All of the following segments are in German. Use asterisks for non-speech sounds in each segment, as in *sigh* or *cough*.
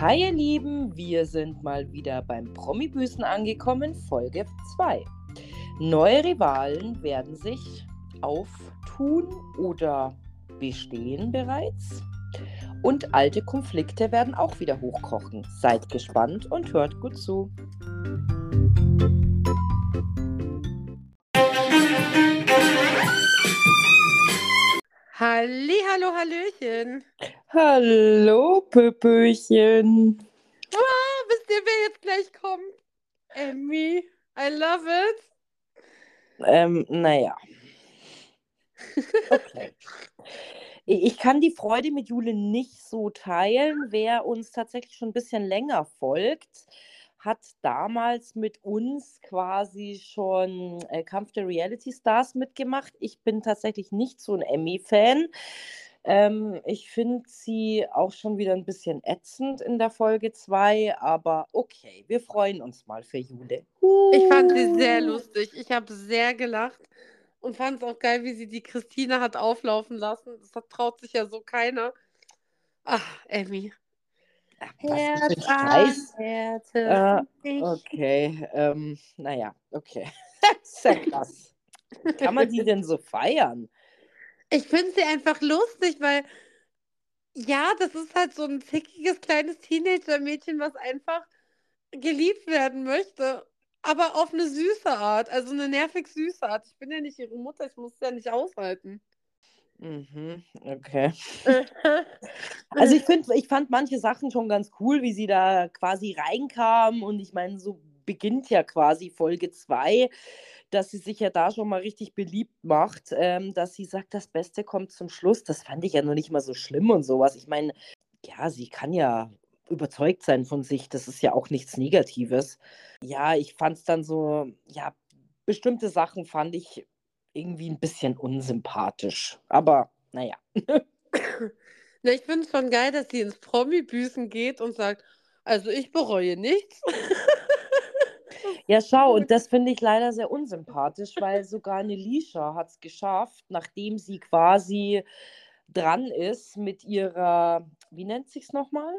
Hi ihr Lieben, wir sind mal wieder beim Promi-Büßen angekommen, Folge 2. Neue Rivalen werden sich auftun oder bestehen bereits. Und alte Konflikte werden auch wieder hochkochen. Seid gespannt und hört gut zu. Halli, hallo, Hallöchen. Hallo, Pöpöchen. Ah, wisst ihr, wer jetzt gleich kommt? Emmy. I love it. Ähm, naja. Okay. *laughs* Ich kann die Freude mit Jule nicht so teilen. Wer uns tatsächlich schon ein bisschen länger folgt, hat damals mit uns quasi schon äh, Kampf der Reality Stars mitgemacht. Ich bin tatsächlich nicht so ein Emmy-Fan. Ähm, ich finde sie auch schon wieder ein bisschen ätzend in der Folge 2, aber okay, wir freuen uns mal für Jule. Ich fand sie sehr lustig. Ich habe sehr gelacht und fand es auch geil, wie sie die Christine hat auflaufen lassen. Das traut sich ja so keiner. Ach, Emmy. Herz an Herz. Äh, okay, ähm, naja, okay. *laughs* Sehr krass. Kann man die denn so feiern? Ich finde sie einfach lustig, weil ja, das ist halt so ein zickiges kleines Teenager-Mädchen, was einfach geliebt werden möchte, aber auf eine süße Art, also eine nervig süße Art. Ich bin ja nicht ihre Mutter, ich muss es ja nicht aushalten. Mhm, okay. *laughs* also ich finde, ich fand manche Sachen schon ganz cool, wie sie da quasi reinkam und ich meine, so beginnt ja quasi Folge 2, dass sie sich ja da schon mal richtig beliebt macht, ähm, dass sie sagt, das Beste kommt zum Schluss. Das fand ich ja noch nicht mal so schlimm und sowas. Ich meine, ja, sie kann ja überzeugt sein von sich, das ist ja auch nichts Negatives. Ja, ich fand es dann so, ja, bestimmte Sachen fand ich irgendwie ein bisschen unsympathisch. Aber naja. *coughs* Na, ich finde es schon geil, dass sie ins Promi-Büßen geht und sagt, also ich bereue nichts. *laughs* Ja, schau, und das finde ich leider sehr unsympathisch, weil sogar eine Lisha hat es geschafft, nachdem sie quasi dran ist mit ihrer, wie nennt sich's nochmal?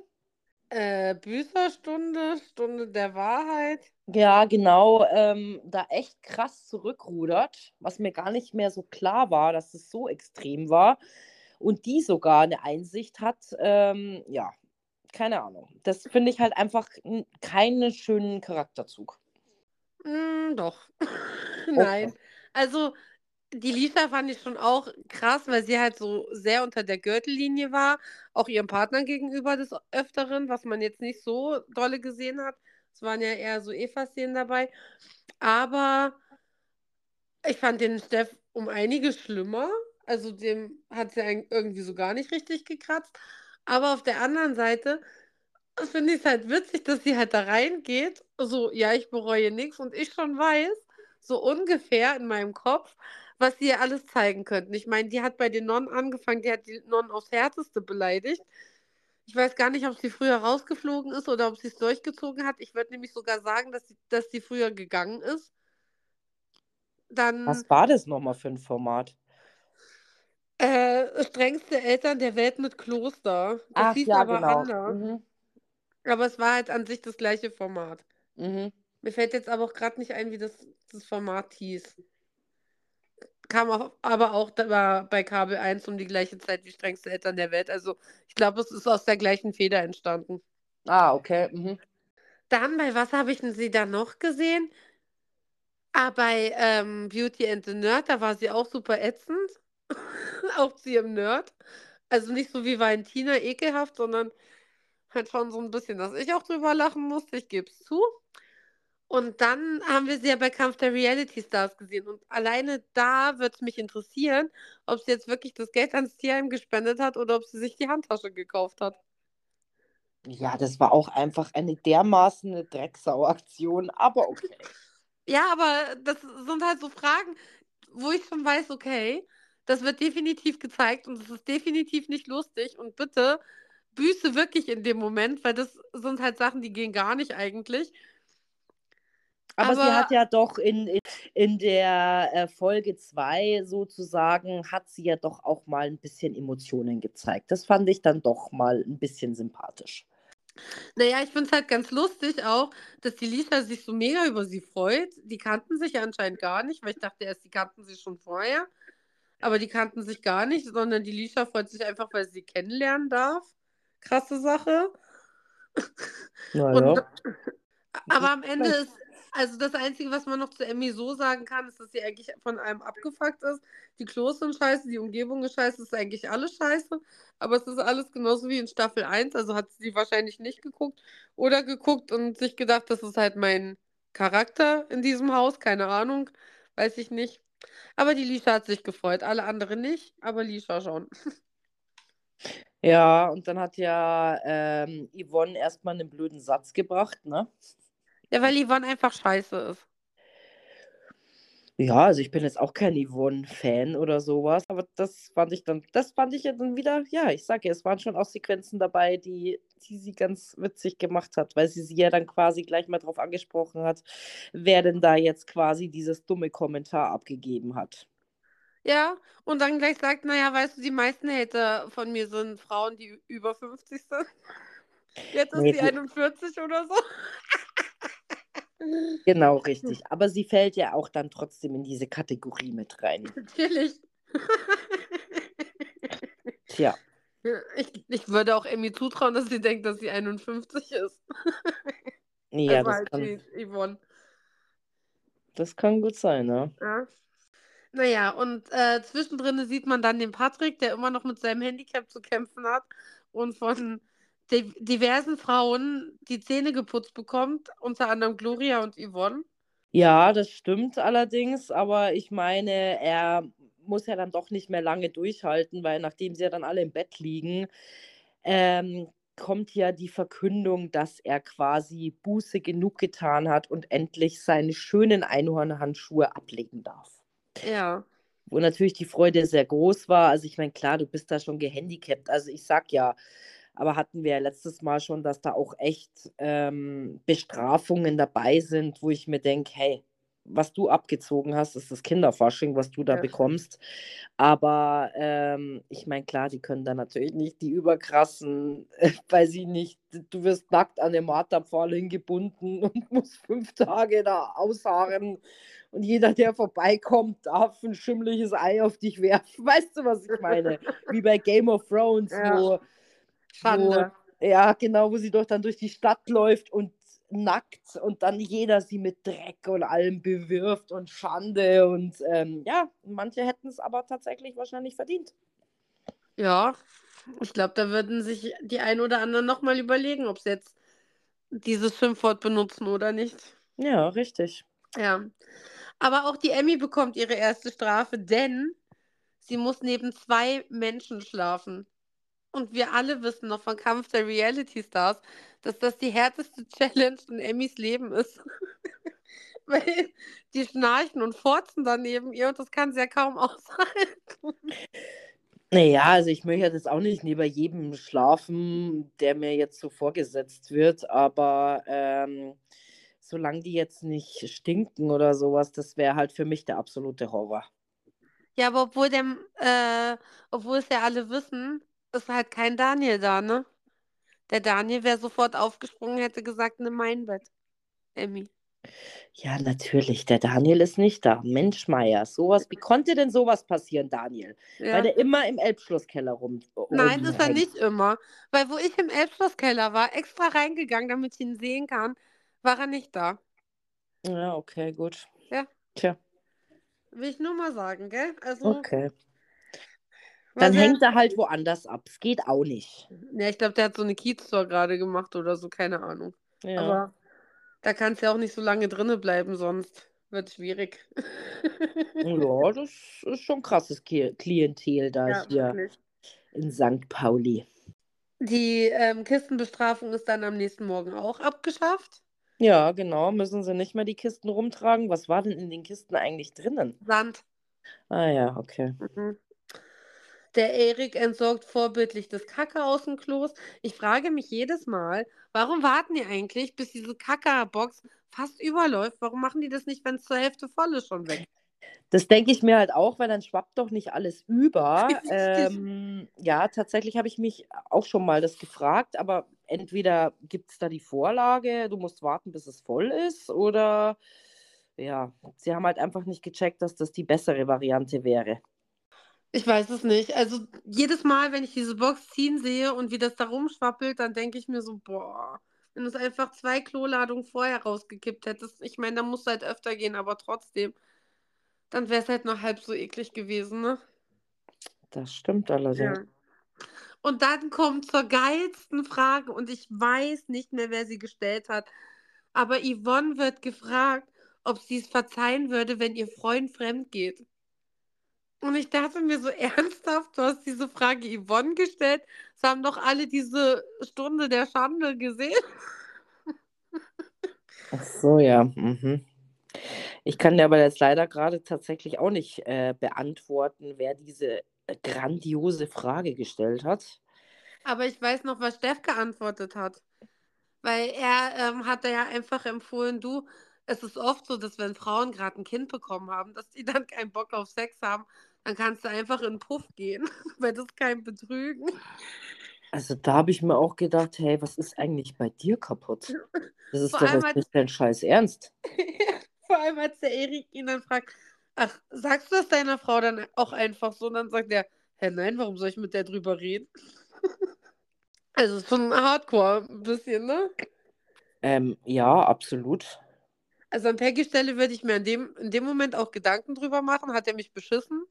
Äh, Büßerstunde, Stunde der Wahrheit. Ja, genau, ähm, da echt krass zurückrudert, was mir gar nicht mehr so klar war, dass es so extrem war. Und die sogar eine Einsicht hat, ähm, ja, keine Ahnung. Das finde ich halt einfach keinen schönen Charakterzug. Mm, doch. *laughs* Nein. Okay. Also, die Lisa fand ich schon auch krass, weil sie halt so sehr unter der Gürtellinie war, auch ihrem Partner gegenüber des Öfteren, was man jetzt nicht so dolle gesehen hat. Es waren ja eher so Eva-Szenen dabei. Aber ich fand den Steff um einiges schlimmer. Also dem hat sie irgendwie so gar nicht richtig gekratzt. Aber auf der anderen Seite finde ich es halt witzig, dass sie halt da reingeht. So, ja, ich bereue nichts und ich schon weiß, so ungefähr in meinem Kopf, was sie ihr alles zeigen könnten. Ich meine, die hat bei den Nonnen angefangen, die hat die Nonnen aufs Härteste beleidigt. Ich weiß gar nicht, ob sie früher rausgeflogen ist oder ob sie es durchgezogen hat. Ich würde nämlich sogar sagen, dass sie, dass sie früher gegangen ist. Dann, Was war das nochmal für ein Format? Äh, strengste Eltern der Welt mit Kloster. Das Ach, hieß ja, aber genau. anders. Mhm. Aber es war halt an sich das gleiche Format. Mhm. Mir fällt jetzt aber auch gerade nicht ein, wie das, das Format hieß. Kam auch, aber auch da bei Kabel 1 um die gleiche Zeit wie strengste Eltern der Welt. Also ich glaube, es ist aus der gleichen Feder entstanden. Ah, okay. Mhm. Dann, bei was habe ich denn sie da noch gesehen? Ah, bei ähm, Beauty and the Nerd, da war sie auch super ätzend. *laughs* auch sie im Nerd. Also nicht so wie Valentina ekelhaft, sondern halt schon so ein bisschen, dass ich auch drüber lachen musste, ich gebe es zu. Und dann haben wir sie ja bei Kampf der Reality Stars gesehen. Und alleine da wird es mich interessieren, ob sie jetzt wirklich das Geld ans Tierheim gespendet hat oder ob sie sich die Handtasche gekauft hat. Ja, das war auch einfach eine dermaßen Drecksau-Aktion, aber okay. *laughs* Ja, aber das sind halt so Fragen, wo ich schon weiß, okay, das wird definitiv gezeigt und es ist definitiv nicht lustig. Und bitte büße wirklich in dem Moment, weil das sind halt Sachen, die gehen gar nicht eigentlich. Aber, sie hat ja doch in, in, in der äh, Folge 2 sozusagen, hat sie ja doch auch mal ein bisschen Emotionen gezeigt. Das fand ich dann doch mal ein bisschen sympathisch. Naja, ich finde es halt ganz lustig auch, dass die Lisa sich so mega über sie freut. Die kannten sich ja anscheinend gar nicht, weil ich dachte erst, die kannten sich schon vorher. Aber die kannten sich gar nicht, sondern die Lisa freut sich einfach, weil sie kennenlernen darf. Krasse Sache. Naja. Und, aber am Ende ist, also das Einzige, was man noch zu Emmy so sagen kann, ist, dass sie eigentlich von allem abgefuckt ist. Die Klos sind scheiße, die Umgebung ist scheiße, ist eigentlich alles scheiße. Aber es ist alles genauso wie in Staffel 1, also hat sie wahrscheinlich nicht geguckt oder geguckt und sich gedacht, das ist halt mein Charakter in diesem Haus, keine Ahnung, weiß ich nicht. Aber die Lisha hat sich gefreut, alle anderen nicht, aber Lisha schon. *laughs* Ja, und dann hat ja ähm, Yvonne erstmal einen blöden Satz gebracht, ne? Ja, weil Yvonne einfach scheiße ist. Ja, also ich bin jetzt auch kein Yvonne-Fan oder sowas, aber das fand ich dann, das fand ich ja dann wieder, ja, ich sage ja, es waren schon auch Sequenzen dabei, die, die sie ganz witzig gemacht hat, weil sie sie ja dann quasi gleich mal drauf angesprochen hat, wer denn da jetzt quasi dieses dumme Kommentar abgegeben hat. Ja, und dann gleich sagt, naja, weißt du, die meisten Hater von mir sind Frauen, die über 50 sind. *laughs* Jetzt ist Nee, sie die- 41 oder so. *laughs* Genau, richtig. Aber sie fällt ja auch dann trotzdem in diese Kategorie mit rein. *laughs* Natürlich. Tja, Ich, ich würde auch Emmy zutrauen, dass sie denkt, dass sie 51 ist. ja, also das halt kann, die Yvonne. das kann gut sein, ne? Ja. Naja, und äh, zwischendrin sieht man dann den Patrick, der immer noch mit seinem Handicap zu kämpfen hat und von di diversen Frauen die Zähne geputzt bekommt, unter anderem Gloria und Yvonne. Ja, das stimmt allerdings, aber ich meine, er muss ja dann doch nicht mehr lange durchhalten, weil nachdem sie ja dann alle im Bett liegen, ähm, kommt ja die Verkündung, dass er quasi Buße genug getan hat und endlich seine schönen Einhornhandschuhe ablegen darf. Ja. Wo natürlich die Freude sehr groß war. Also ich meine, klar, du bist da schon gehandicapt. Also ich sag ja, aber hatten wir ja letztes Mal schon, dass da auch echt ähm, Bestrafungen dabei sind, wo ich mir denke, hey, was du abgezogen hast, ist das Kinderfasching, was du da Ja. bekommst. Aber ähm, ich meine, klar, die können da natürlich nicht die überkrassen, äh, *laughs* weil sie nicht, du wirst nackt an den Marterpfahl hingebunden *laughs* und musst fünf Tage da ausharren. Und jeder, der vorbeikommt, darf ein schimmliges Ei auf dich werfen. *laughs* Weißt du, was ich meine? Wie bei Game of Thrones, Ja. wo, Schande. ja, genau, wo sie doch dann durch die Stadt läuft und nackt und dann jeder sie mit Dreck und allem bewirft und Schande und ähm, ja, manche hätten es aber tatsächlich wahrscheinlich verdient. Ja, ich glaube, da würden sich die ein oder anderen nochmal überlegen, ob sie jetzt dieses Schimpfwort benutzen oder nicht. Ja, richtig. Ja. Aber auch die Emmy bekommt ihre erste Strafe, denn sie muss neben zwei Menschen schlafen. Und wir alle wissen noch von Kampf der Reality Stars, dass das die härteste *laughs* Challenge in Emmys Leben ist. *laughs* Weil die schnarchen und furzen dann neben ihr und das kann sie ja kaum *laughs* aushalten. Naja, also ich möchte jetzt auch nicht neben jedem schlafen, der mir jetzt so vorgesetzt wird, aber ähm, solange die jetzt nicht stinken oder sowas, das wäre halt für mich der absolute Horror. Ja, aber obwohl dem, äh, obwohl es ja alle wissen, ist halt kein Daniel da, ne? Der Daniel wäre sofort aufgesprungen, hätte gesagt, nimm mein Bett. Emmy. Ja, natürlich, der Daniel ist nicht da. Mensch, Meier, sowas, wie konnte denn sowas passieren, Daniel? Ja. Weil der immer im Elbschlosskeller rum. Nein, ist er nicht immer. Weil wo ich im Elbschlosskeller war, extra reingegangen, damit ich ihn sehen kann, war er nicht da. Ja, okay, gut. Ja. Tja, Will ich nur mal sagen, gell? Also, okay. Dann sehr- hängt er halt woanders ab. Es geht auch nicht. Ja, ich glaube, der hat so eine Kiez-Tour gerade gemacht oder so, keine Ahnung. Ja. Aber da kannst du ja auch nicht so lange drinne bleiben, sonst wird schwierig. ja, das ist schon krasses Klientel da Ja, hier wirklich. in St. Pauli. Die ähm, Kistenbestrafung ist dann am nächsten Morgen auch abgeschafft. Ja, genau. Müssen sie nicht mehr die Kisten rumtragen? Was war denn in den Kisten eigentlich drinnen? Sand. Ah ja, okay. Mhm. Der Erik entsorgt vorbildlich das Kacke aus dem Klos. Ich frage mich jedes Mal, warum warten die eigentlich, bis diese Kackerbox fast überläuft? Warum machen die das nicht, wenn es zur Hälfte voll ist, schon weg? Das denke ich mir halt auch, weil dann schwappt doch nicht alles über. *laughs* Ähm, ja, tatsächlich habe ich mich auch schon mal das gefragt, aber entweder gibt es da die Vorlage, du musst warten, bis es voll ist, oder ja, sie haben halt einfach nicht gecheckt, dass das die bessere Variante wäre. Ich weiß es nicht. Also jedes Mal, wenn ich diese Box ziehen sehe und wie das da rumschwappelt, dann denke ich mir so, boah, wenn du es einfach zwei Kloladungen vorher rausgekippt hättest, ich meine, da musst du halt öfter gehen, aber trotzdem, dann wäre es halt noch halb so eklig gewesen, ne? Das stimmt allerdings. Ja. Und dann kommt zur geilsten Frage und ich weiß nicht mehr, wer sie gestellt hat. Aber Yvonne wird gefragt, ob sie es verzeihen würde, wenn ihr Freund fremd geht. Und ich dachte mir so *laughs* ernsthaft, du hast diese Frage Yvonne gestellt. Es haben doch alle diese Stunde der Schande gesehen. Ach so, ja. Mhm. Ich kann dir aber jetzt leider gerade tatsächlich auch nicht äh, beantworten, wer diese grandiose Frage gestellt hat. Aber ich weiß noch, was Steff geantwortet hat. Weil er ähm, hatte ja einfach empfohlen, du, es ist oft so, dass wenn Frauen gerade ein Kind bekommen haben, dass die dann keinen Bock auf Sex haben, dann kannst du einfach in den Puff gehen, *laughs* weil das ist kein Betrügen. Also da habe ich mir auch gedacht, hey, was ist eigentlich bei dir kaputt? *laughs* Das ist Vor doch jetzt nicht dein Scheiß Ernst. *laughs* Vor allem als der Erik ihn dann fragt, ach, sagst du das deiner Frau dann auch einfach so? Und dann sagt er, hä, nein, warum soll ich mit der drüber reden? also schon hardcore ein bisschen, ne? Ähm, ja, absolut. Also an Peggy Stelle würde ich mir in dem, in dem Moment auch Gedanken drüber machen. Hat er mich beschissen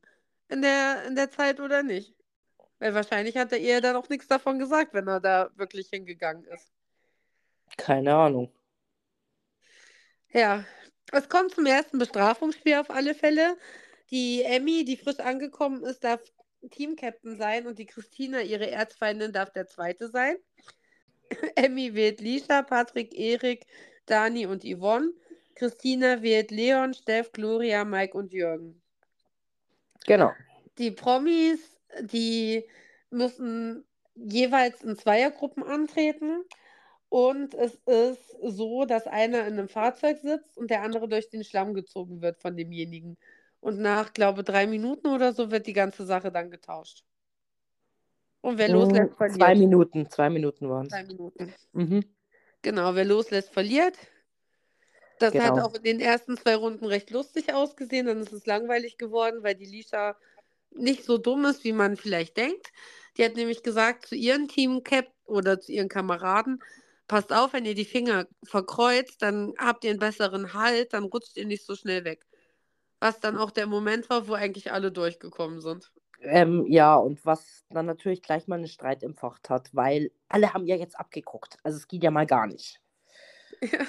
in der, in der Zeit oder nicht? Weil wahrscheinlich hat er ihr dann auch nichts davon gesagt, wenn er da wirklich hingegangen ist. Keine Ahnung. Ja, es kommt zum ersten Bestrafungsspiel auf alle Fälle. Die Emmy, die frisch angekommen ist, darf Teamcaptain sein und die Christina, ihre Erzfeindin, darf der zweite sein. *laughs* Emmy wählt Lisa, Patrick, Erik, Dani und Yvonne. Christina wählt Leon, Steff, Gloria, Mike und Jürgen. Genau. Die Promis, die müssen jeweils in Zweiergruppen antreten. Und es ist so, dass einer in einem Fahrzeug sitzt und der andere durch den Schlamm gezogen wird von demjenigen. Und nach, glaube ich, drei Minuten oder so wird die ganze Sache dann getauscht. Und wer loslässt, verliert. Zwei Minuten, zwei Minuten waren es. Zwei Minuten. Mhm. Genau, wer loslässt, verliert. Das genau. hat auch in den ersten zwei Runden recht lustig ausgesehen. Dann ist es langweilig geworden, weil die Lisa nicht so dumm ist, wie man vielleicht denkt. Die hat nämlich gesagt zu ihrem Teamcap oder zu ihren Kameraden, passt auf, wenn ihr die Finger verkreuzt, dann habt ihr einen besseren Halt, dann rutscht ihr nicht so schnell weg. Was dann auch der Moment war, wo eigentlich alle durchgekommen sind. Ähm, ja, und was dann natürlich gleich mal einen Streit empfacht hat, weil alle haben ja jetzt abgeguckt. Also es geht ja mal gar nicht. *laughs* Ja.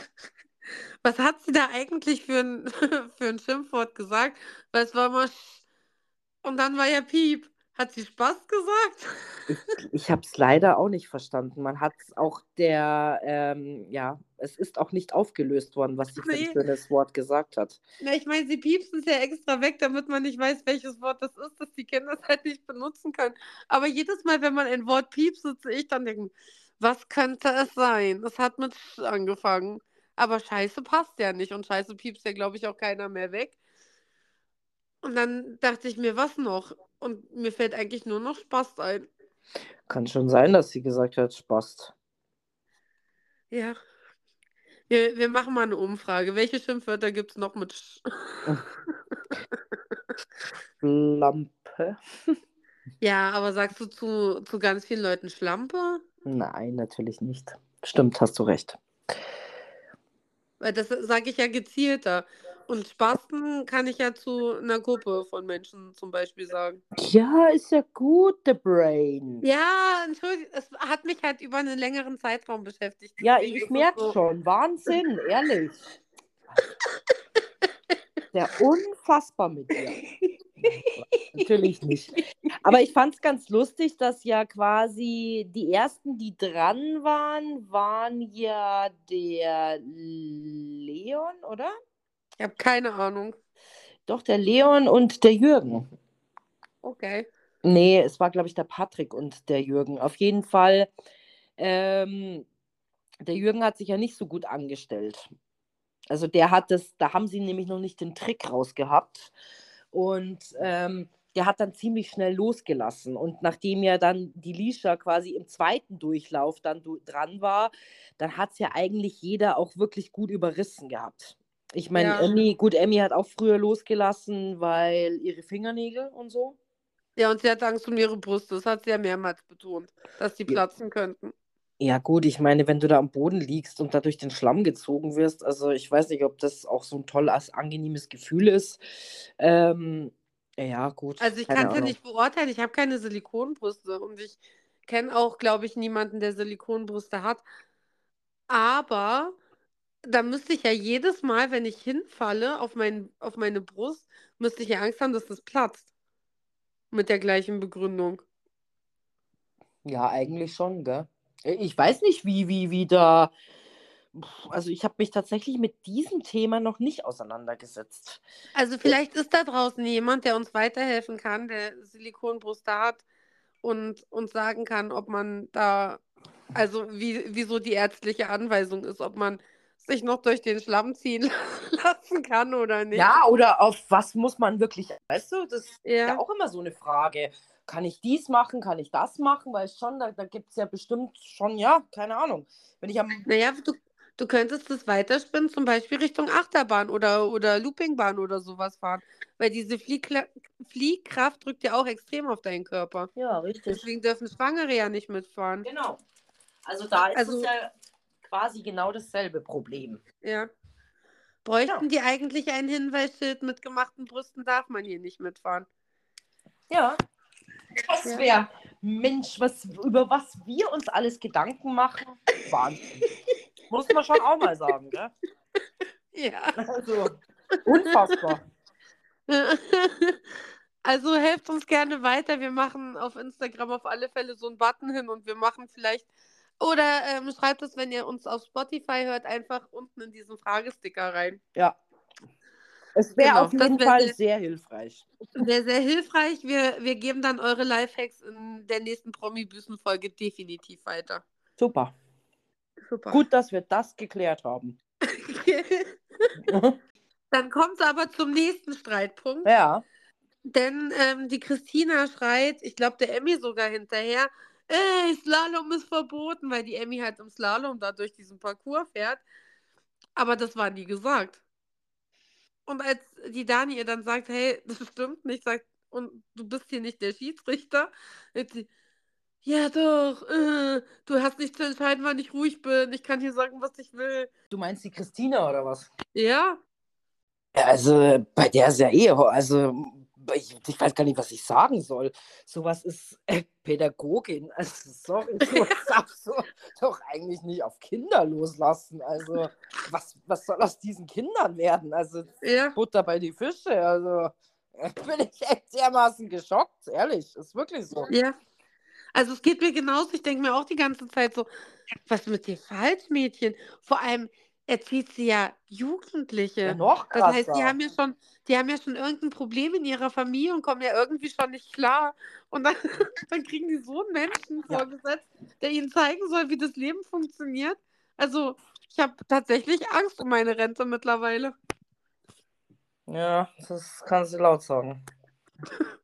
Was hat sie da eigentlich für ein, *laughs* für ein Schimpfwort gesagt? Weil es war mal. Und dann war ja Piep. Hat sie Spaß gesagt? Ich, ich habe es leider auch nicht verstanden. Man hat es auch der, ähm, ja, es ist auch nicht aufgelöst worden, was sie nee. für ein Wort gesagt hat. Na, ich meine, sie piepsen es ja extra weg, damit man nicht weiß, welches Wort das ist, dass die Kinder es halt nicht benutzen können. Aber jedes Mal, wenn man ein Wort piepst, sitze ich dann denken, was könnte es sein? Es hat mit Sch angefangen. Aber Scheiße passt ja nicht und Scheiße piepst ja, glaube ich, auch keiner mehr weg. Und dann dachte ich mir, was noch? Und mir fällt eigentlich nur noch Spaß ein. Kann schon sein, dass sie gesagt hat, Spaß. Ja. Wir, wir machen mal eine Umfrage. Welche Schimpfwörter gibt es noch mit Sch Schlampe. Ja, aber sagst du zu, zu ganz vielen Leuten Schlampe? Nein, natürlich nicht. Stimmt, hast du recht. Weil das sage ich ja gezielter. Und Spasten kann ich ja zu einer Gruppe von Menschen zum Beispiel sagen. Ja, ist ja gut, the brain. Ja, entschuldigung, es hat mich halt über einen längeren Zeitraum beschäftigt. Ja, ich merke so. schon. Wahnsinn, ehrlich. *laughs* Der unfassbar mit dir. *laughs* Natürlich nicht. Aber ich fand es ganz lustig, dass ja quasi die ersten, die dran waren, waren ja der Leon, oder? Ich habe keine Ahnung. Doch, der Leon und der Jürgen. Okay. Nee, es war, glaube ich, der Patrick und der Jürgen. Auf jeden Fall, ähm, der Jürgen hat sich ja nicht so gut angestellt. Also der hat das, da haben sie nämlich noch nicht den Trick rausgehabt. Und ähm, der hat dann ziemlich schnell losgelassen. Und nachdem ja dann die Lisha quasi im zweiten Durchlauf dann dran war, dann hat es ja eigentlich jeder auch wirklich gut überrissen gehabt. Ich meine, ja. Emmy, gut, Emmy hat auch früher losgelassen, weil ihre Fingernägel und so. Ja, und sie hat Angst um ihre Brust. Das hat sie ja mehrmals betont, dass die platzen ja. könnten. Ja, gut, ich meine, wenn du da am Boden liegst und da durch den Schlamm gezogen wirst, also ich weiß nicht, ob das auch so ein tolles, angenehmes Gefühl ist. Ähm, ja, gut. Also ich kann es ja nicht beurteilen. Ich habe keine Silikonbrüste und ich kenne auch, glaube ich, niemanden, der Silikonbrüste hat. Aber da müsste ich ja jedes Mal, wenn ich hinfalle auf, mein, auf meine Brust, müsste ich ja Angst haben, dass das platzt. Mit der gleichen Begründung. Ja, eigentlich schon, gell? Ich weiß nicht, wie, wie, wie da also ich habe mich tatsächlich mit diesem Thema noch nicht auseinandergesetzt. Also vielleicht ist da draußen jemand, der uns weiterhelfen kann, der Silikonbrüste hat und uns sagen kann, ob man da, also wie, wie so die ärztliche Anweisung ist, ob man sich noch durch den Schlamm ziehen *laughs* lassen kann oder nicht. Ja, oder auf was muss man wirklich, weißt du, das ist ja, ja auch immer so eine Frage. Kann ich dies machen, kann ich das machen? Weil schon, da, da gibt es ja bestimmt schon, ja, keine Ahnung. Wenn ich am. Naja, du, Du könntest es weiterspinnen, zum Beispiel Richtung Achterbahn oder, oder Loopingbahn oder sowas fahren. Weil diese Fliehkla Fliehkraft drückt ja auch extrem auf deinen Körper. Ja, richtig. Deswegen dürfen Schwangere ja nicht mitfahren. Genau. Also da ist also, es ja quasi genau dasselbe Problem. Ja. Bräuchten ja. die eigentlich ein Hinweisschild mit gemachten Brüsten, darf man hier nicht mitfahren. Ja. Das wäre, ja. Mensch, was, über was wir uns alles Gedanken machen. Wahnsinn. *laughs* Muss man schon auch mal sagen, gell? Ja. Also, unfassbar. *laughs* Also helft uns gerne weiter. Wir machen auf Instagram auf alle Fälle so einen Button hin und wir machen vielleicht. Oder ähm, schreibt es, wenn ihr uns auf Spotify hört, einfach unten in diesen Fragesticker rein. Ja. Es wäre genau, auf jeden Fall sehr, sehr hilfreich. Sehr, sehr hilfreich. Wir, wir geben dann eure Lifehacks in der nächsten Promi-Büßen-Folge definitiv weiter. Super. Super. Gut, dass wir das geklärt haben. *laughs* Dann kommt es aber zum nächsten Streitpunkt. Ja. Denn ähm, die Christina schreit, ich glaube der Emmy sogar hinterher, ey, Slalom ist verboten, weil die Emmy halt im Slalom da durch diesen Parcours fährt. Aber das war nie gesagt. Und als die Dani ihr dann sagt, hey, *laughs* das stimmt nicht, sagt, und du bist hier nicht der Schiedsrichter, jetzt sie, ja, doch. Äh, du hast nicht zu entscheiden, wann ich ruhig bin. Ich kann hier sagen, was ich will. Du meinst die Christina oder was? Ja. ja also bei der ist ja eh, also ich, ich, weiß gar nicht, was ich sagen soll. Sowas ist äh, Pädagogin. Also sorry, *laughs* du darfst du doch eigentlich nicht auf Kinder loslassen. Also was, was soll aus diesen Kindern werden? Also ja. Butter bei die Fische. Also *laughs* bin ich echt dermaßen geschockt, ehrlich. Ist wirklich so. Ja. Also es geht mir genauso. Ich denke mir auch die ganze Zeit so, was ist mit dir falsch, Mädchen? Vor allem erzählt sie ja Jugendliche. Ja, noch krasser. Das heißt, die haben ja schon, die haben ja schon irgendein Problem in ihrer Familie und kommen ja irgendwie schon nicht klar. Und dann, *laughs* dann kriegen die so einen Menschen ja. vorgesetzt, der ihnen zeigen soll, wie das Leben funktioniert. Also ich habe tatsächlich Angst um meine Rente mittlerweile. Ja, das kannst du laut sagen. *laughs*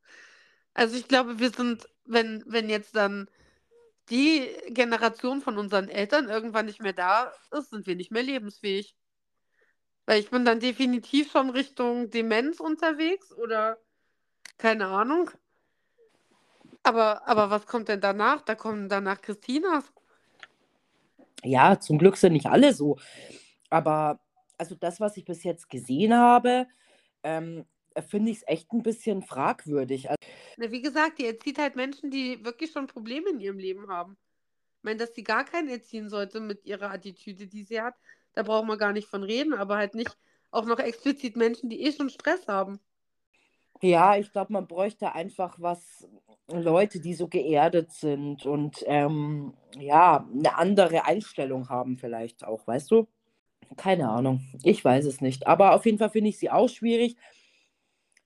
Also ich glaube, wir sind wenn, wenn jetzt dann die Generation von unseren Eltern irgendwann nicht mehr da ist, sind wir nicht mehr lebensfähig. Weil ich bin dann definitiv schon Richtung Demenz unterwegs oder keine Ahnung. Aber, aber was kommt denn danach? Da kommen danach Christinas. Ja, zum Glück sind nicht alle so. Aber also das, was ich bis jetzt gesehen habe, ähm, finde ich es echt ein bisschen fragwürdig. Also, Na, wie gesagt, die erzieht halt Menschen, die wirklich schon Probleme in ihrem Leben haben. Ich meine, dass sie gar keinen erziehen sollte mit ihrer Attitüde, die sie hat, da brauchen wir gar nicht von reden, aber halt nicht auch noch explizit Menschen, die eh schon Stress haben. Ja, ich glaube, man bräuchte einfach was, Leute, die so geerdet sind und ähm, ja, eine andere Einstellung haben vielleicht auch, weißt du? Keine Ahnung, ich weiß es nicht. Aber auf jeden Fall finde ich sie auch schwierig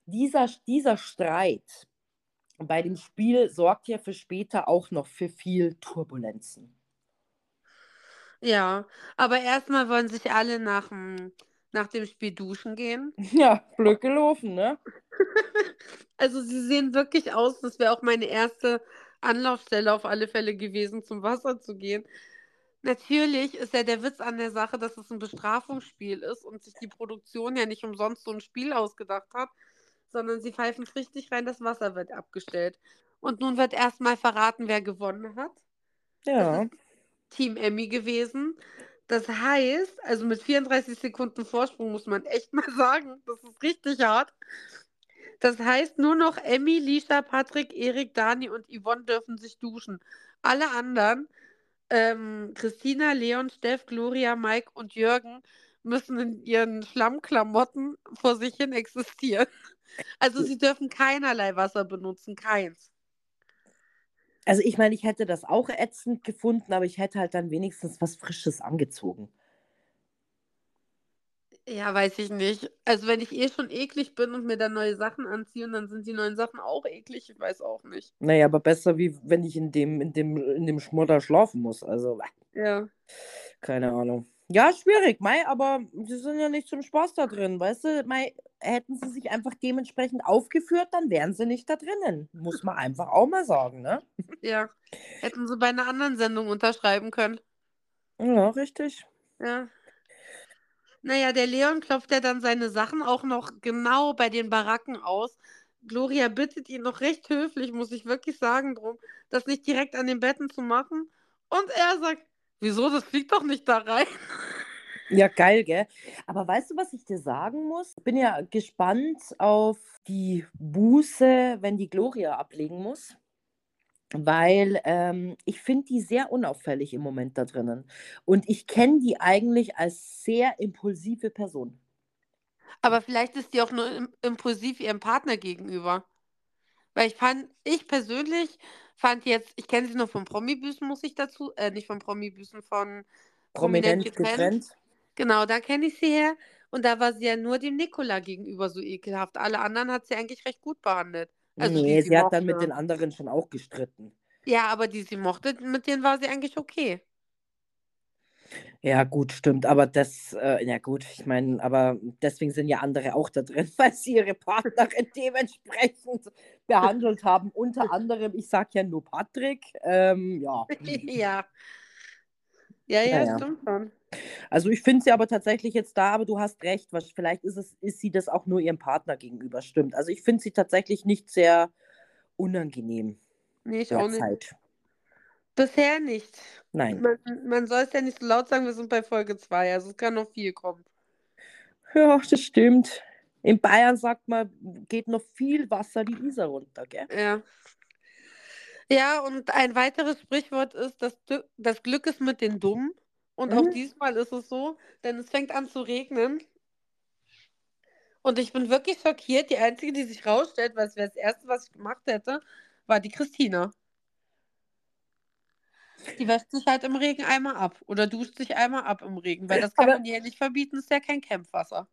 dieser, dieser Streit bei dem Spiel sorgt ja für später auch noch für viel Turbulenzen. Ja, aber erstmal wollen sich alle nach dem nach dem Spiel duschen gehen. *laughs* Ja, Glück gelaufen, ne? *laughs* Also sie sehen wirklich aus, das wäre auch meine erste Anlaufstelle auf alle Fälle gewesen, zum Wasser zu gehen. Natürlich ist ja der Witz an der Sache, dass es ein Bestrafungsspiel ist und sich die Produktion ja nicht umsonst so ein Spiel ausgedacht hat, sondern sie pfeifen es richtig rein, das Wasser wird abgestellt. Und nun wird erstmal verraten, wer gewonnen hat. Ja. Team Emmy gewesen. Das heißt, also mit 34 Sekunden Vorsprung muss man echt mal *laughs* sagen, das ist richtig hart. Das heißt, nur noch Emmy, Lisa, Patrick, Erik, Dani und Yvonne dürfen sich duschen. Alle anderen, ähm, Christina, Leon, Steff, Gloria, Mike und Jürgen, müssen in ihren Schlammklamotten vor sich hin existieren. *laughs* Also sie dürfen keinerlei Wasser benutzen, keins. Also ich meine, ich hätte das auch ätzend gefunden, aber ich hätte halt dann wenigstens was Frisches angezogen. Ja, weiß ich nicht. Also wenn ich eh schon eklig bin und mir dann neue Sachen anziehe und dann sind die neuen Sachen auch eklig, ich weiß auch nicht. Naja, aber besser, wie wenn ich in dem, in dem, in dem Schmodder schlafen muss. Also, Ja. keine Ahnung. Ja, schwierig, Mai, aber sie sind ja nicht zum Spaß da drin, weißt du? Mai, hätten sie sich einfach dementsprechend aufgeführt, dann wären sie nicht da drinnen. Muss man einfach auch mal sagen, ne? Ja. Hätten sie bei einer anderen Sendung unterschreiben können. Ja, richtig. Ja. Naja, der Leon klopft ja dann seine Sachen auch noch genau bei den Baracken aus. Gloria bittet ihn noch recht höflich, muss ich wirklich sagen, drum, das nicht direkt an den Betten zu machen. Und er sagt, wieso, das fliegt doch nicht da rein. Ja, geil, gell? Aber weißt du, was ich dir sagen muss? Ich bin ja gespannt auf die Buße, wenn die Gloria ablegen muss. Weil ähm, ich finde die sehr unauffällig im Moment da drinnen. Und ich kenne die eigentlich als sehr impulsive Person. Aber vielleicht ist die auch nur im impulsiv ihrem Partner gegenüber. Weil ich fand, ich persönlich fand jetzt, ich kenne sie nur von Promi-Büßen, muss ich dazu, äh, nicht von Promi-Büßen, von Prominent getrennt. Genau, da kenne ich sie her. Und da war sie ja nur dem Nikola gegenüber so ekelhaft. Alle anderen hat sie eigentlich recht gut behandelt. Also nee, die sie hat dann mit mochte. den anderen schon auch gestritten. Ja, aber die sie mochte, mit denen war sie eigentlich okay. Ja, gut, stimmt. Aber das, äh, ja gut, ich meine, aber deswegen sind ja andere auch da drin, *laughs* weil sie ihre Partnerin *laughs* dementsprechend behandelt haben. Unter anderem, ich sage ja nur Patrick. Ähm, ja. *laughs* ja. Ja, ja, Naja. stimmt schon. Also ich finde sie aber tatsächlich jetzt da, aber du hast recht, was, vielleicht ist es, ist sie das auch nur ihrem Partner gegenüber, stimmt. Also ich finde sie tatsächlich nicht sehr unangenehm Nee, ich auch nicht. Bisher nicht. Nein. Man, man soll es ja nicht so laut sagen, wir sind bei Folge 2, also es kann noch viel kommen. Ja, das stimmt. In Bayern sagt man, geht noch viel Wasser die Isar runter, gell? Ja. Ja, und ein weiteres Sprichwort ist, das, Glück- das Glück ist mit den Dummen. Und auch Mhm. diesmal ist es so, denn es fängt an zu regnen. Und ich bin wirklich schockiert. Die Einzige, die sich rausstellt, weil es wäre das Erste, was ich gemacht hätte, war die Christina. Die wäscht sich halt im Regen einmal ab oder duscht sich einmal ab im Regen, weil das kann Aber- man ja nicht verbieten, ist ja kein Campwasser.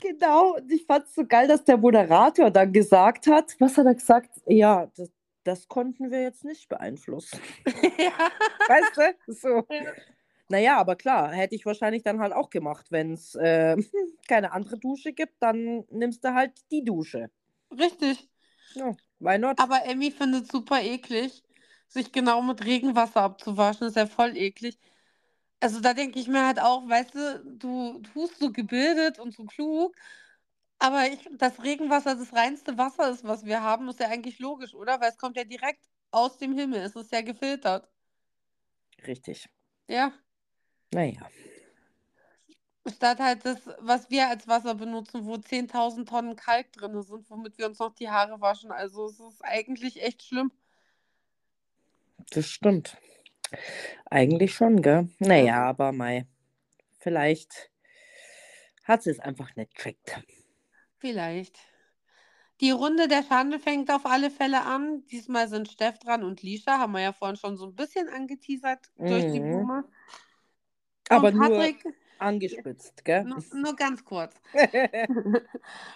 Genau, und ich fand es so geil, dass der Moderator dann gesagt hat, was hat er gesagt? Ja, das, das konnten wir jetzt nicht beeinflussen. ja. *laughs* *laughs* Weißt du? So. Ja. Naja, aber klar, hätte ich wahrscheinlich dann halt auch gemacht. Wenn es äh, *laughs* keine andere Dusche gibt, dann nimmst du halt die Dusche. Richtig. Ja, why not? Aber Emmy findet super eklig, sich genau mit Regenwasser abzuwaschen. Ist ja voll eklig. Also da denke ich mir halt auch, weißt du, du tust so gebildet und so klug, aber ich, das Regenwasser das reinste Wasser ist, was wir haben, ist ja eigentlich logisch, oder? Weil es kommt ja direkt aus dem Himmel. Es ist ja gefiltert. Richtig. Ja. Naja. Statt halt das, was wir als Wasser benutzen, wo 10.000 Tonnen Kalk drin sind, womit wir uns noch die Haare waschen. Also es ist eigentlich echt schlimm. Das stimmt. Eigentlich schon, gell? Naja, aber Mai. Vielleicht hat sie es einfach nicht checkt. Vielleicht. Die Runde der Schande fängt auf alle Fälle an. Diesmal sind Steff dran und Lisha, haben wir ja vorhin schon so ein bisschen angeteasert durch die Mhm. Blume. Aber und nur Patrick, angespitzt, gell? nur, nur ganz kurz. *laughs*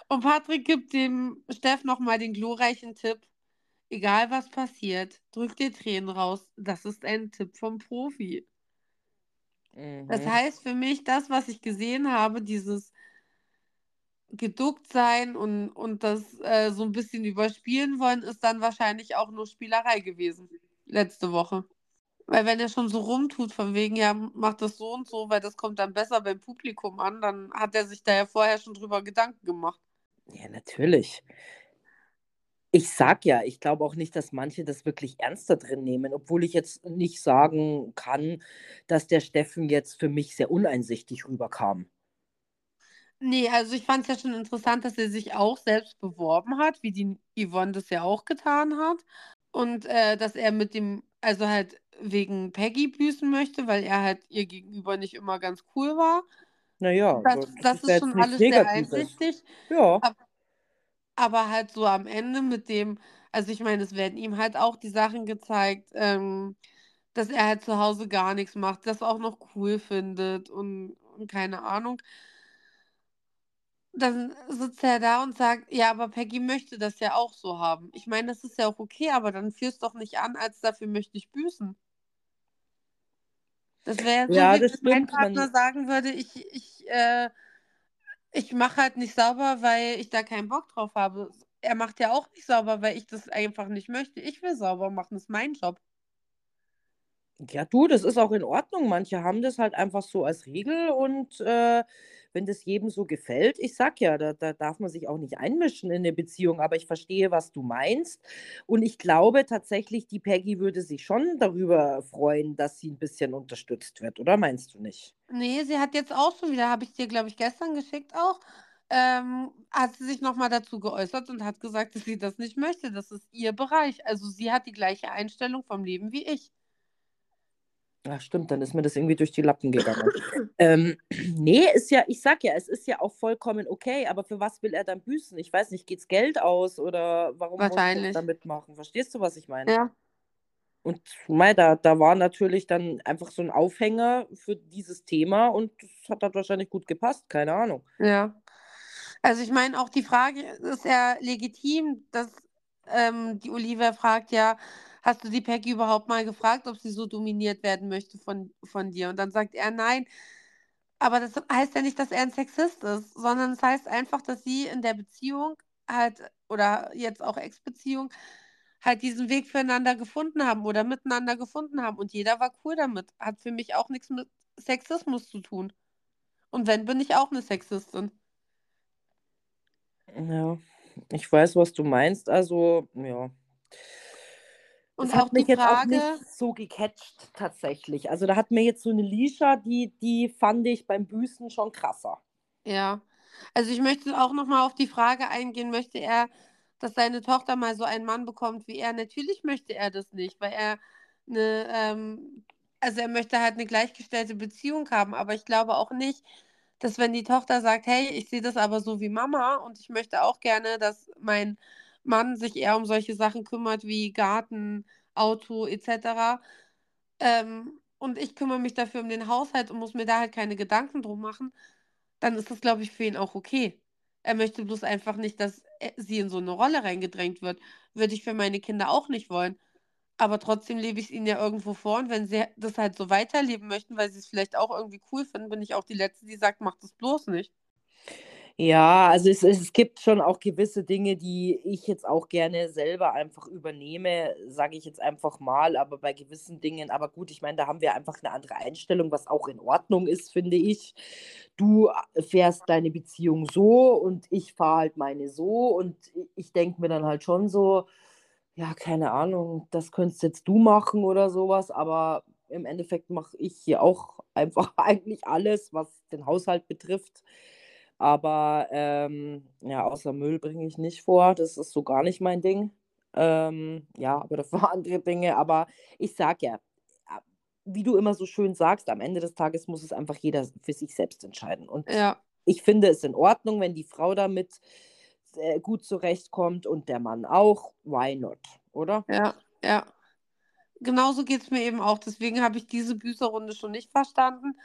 Und Patrick gibt dem Steff nochmal den glorreichen Tipp. Egal was passiert, drück dir Tränen raus. Das ist ein Tipp vom Profi. Das Mhm. heißt für mich, das, was ich gesehen habe, dieses geduckt sein und, und das äh, so ein bisschen überspielen wollen, ist dann wahrscheinlich auch nur Spielerei gewesen letzte Woche. Weil wenn er schon so rumtut, von wegen, ja, macht das so und so, weil das kommt dann besser beim Publikum an, dann hat er sich da ja vorher schon drüber Gedanken gemacht. Ja, natürlich. Ich sag ja, ich glaube auch nicht, dass manche das wirklich ernster drin nehmen, obwohl ich jetzt nicht sagen kann, dass der Steffen jetzt für mich sehr uneinsichtig rüberkam. Nee, also ich fand es ja schon interessant, dass er sich auch selbst beworben hat, wie die Yvonne das ja auch getan hat. Und äh, dass er mit dem, also halt wegen Peggy büßen möchte, weil er halt ihr gegenüber nicht immer ganz cool war. Naja, Das, das, das ist ist schon alles sehr einsichtig. Ja, Ab- Aber halt so am Ende mit dem, also ich meine, es werden ihm halt auch die Sachen gezeigt, ähm, dass er halt zu Hause gar nichts macht, das auch noch cool findet und, und keine Ahnung. Dann sitzt er da und sagt, ja, aber Peggy möchte das ja auch so haben. Ich meine, das ist ja auch okay, aber dann führst doch nicht an, als dafür möchte ich büßen. Das wäre so, ja, wenn mein. Partner Man, sagen würde, ich, ich, äh, ich mache halt nicht sauber, weil ich da keinen Bock drauf habe. Er macht ja auch nicht sauber, weil ich das einfach nicht möchte. Ich will sauber machen, das ist mein Job. ja, du, das ist auch in Ordnung. Manche haben das halt einfach so als Regel und äh, wenn das jedem so gefällt, ich sag ja, da, da darf man sich auch nicht einmischen in eine Beziehung, aber ich verstehe, was du meinst. Und ich glaube tatsächlich, die Peggy würde sich schon darüber freuen, dass sie ein bisschen unterstützt wird, oder meinst du nicht? Nee, sie hat jetzt auch schon wieder, habe ich dir, glaube ich, gestern geschickt auch, ähm, hat sie sich nochmal dazu geäußert und hat gesagt, dass sie das nicht möchte. Das ist ihr Bereich. Also sie hat die gleiche Einstellung vom Leben wie ich. Ach, stimmt, dann ist mir das irgendwie durch die Lappen gegangen. ähm, *clears throat* nee, ist ja, ich sag ja, es ist ja auch vollkommen okay, aber für was will er dann büßen? Ich weiß nicht, geht's Geld aus oder warum muss er Wahrscheinlich. da mitmachen? Verstehst du, was ich meine? Ja. Und mei, da, da war natürlich dann einfach so ein Aufhänger für dieses Thema und das hat halt wahrscheinlich gut gepasst, keine Ahnung. Ja. Also ich meine, auch die Frage ist ja legitim, dass ähm, die Olivia fragt ja, hast du die Peggy überhaupt mal gefragt, ob sie so dominiert werden möchte von, von dir? Und dann sagt er nein. Aber das heißt ja nicht, dass er ein Sexist ist, sondern es heißt einfach, dass sie in der Beziehung halt, oder jetzt auch Ex-Beziehung, halt diesen Weg füreinander gefunden haben oder miteinander gefunden haben. Und jeder war cool damit. Hat für mich auch nichts mit Sexismus zu tun. Und wenn, bin ich auch eine Sexistin. Ja, ich weiß, was du meinst. Also, ja. Und Es hat auch mich jetzt auch Frage, nicht so gecatcht, tatsächlich. Also, da hat mir jetzt so eine Lisha, die, die fand ich beim Büßen schon krasser. ja. Also ich möchte auch nochmal auf die Frage eingehen, möchte er, dass seine Tochter mal so einen Mann bekommt wie er? Natürlich möchte er das nicht, weil er eine, ähm, also er möchte halt eine gleichgestellte Beziehung haben, aber ich glaube auch nicht, dass wenn die Tochter sagt, hey, ich sehe das aber so wie Mama und ich möchte auch gerne, dass mein Mann sich eher um solche Sachen kümmert wie Garten, Auto etc. Ähm, und ich kümmere mich dafür um den Haushalt und muss mir da halt keine Gedanken drum machen, dann ist das, glaube ich, für ihn auch okay. Er möchte bloß einfach nicht, dass er, sie in so eine Rolle reingedrängt wird. Würde ich für meine Kinder auch nicht wollen. Aber trotzdem lebe ich es ihnen ja irgendwo vor. Und wenn sie das halt so weiterleben möchten, weil sie es vielleicht auch irgendwie cool finden, bin ich auch die Letzte, die sagt, mach das bloß nicht. Ja, also es, es gibt schon auch gewisse Dinge, die ich jetzt auch gerne selber einfach übernehme, sage ich jetzt einfach mal, aber bei gewissen Dingen, aber gut, ich meine, da haben wir einfach eine andere Einstellung, was auch in Ordnung ist, finde ich. Du fährst deine Beziehung so und ich fahre halt meine so und ich denke mir dann halt schon so, ja, keine Ahnung, das könntest jetzt du machen oder sowas, aber im Endeffekt mache ich hier auch einfach *laughs* eigentlich alles, was den Haushalt betrifft. Aber ähm, ja, außer Müll bringe ich nicht vor. Das ist so gar nicht mein Ding. Ähm, ja, aber dafür *laughs* andere Dinge. Aber ich sag ja, wie du immer so schön sagst, am Ende des Tages muss es einfach jeder für sich selbst entscheiden. Und Ja, ich finde es in Ordnung, wenn die Frau damit äh, gut zurechtkommt und der Mann auch. Why not? Oder? ja, ja. Genauso geht es mir eben auch. Deswegen habe ich diese Büßerrunde schon nicht verstanden.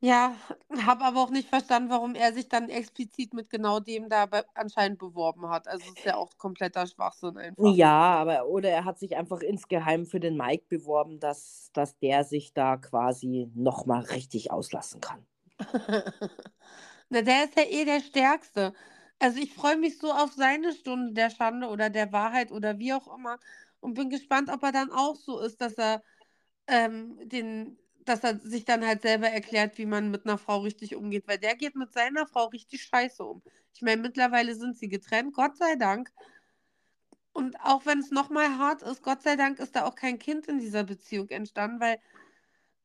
Ja, *laughs* habe aber auch nicht verstanden, warum er sich dann explizit mit genau dem da be anscheinend beworben hat. Also ist ja auch kompletter Schwachsinn einfach. Ja, aber oder er hat sich einfach insgeheim für den Mike beworben, dass, dass der sich da quasi nochmal richtig auslassen kann. *laughs* Na, der ist ja eh der Stärkste. Also ich freue mich so auf seine Stunde der Schande oder der Wahrheit oder wie auch immer und bin gespannt, ob er dann auch so ist, dass er ähm, den, dass er sich dann halt selber erklärt, wie man mit einer Frau richtig umgeht, weil der geht mit seiner Frau richtig scheiße um. Ich meine, mittlerweile sind sie getrennt, Gott sei Dank. Und auch wenn es nochmal hart ist, Gott sei Dank ist da auch kein Kind in dieser Beziehung entstanden, weil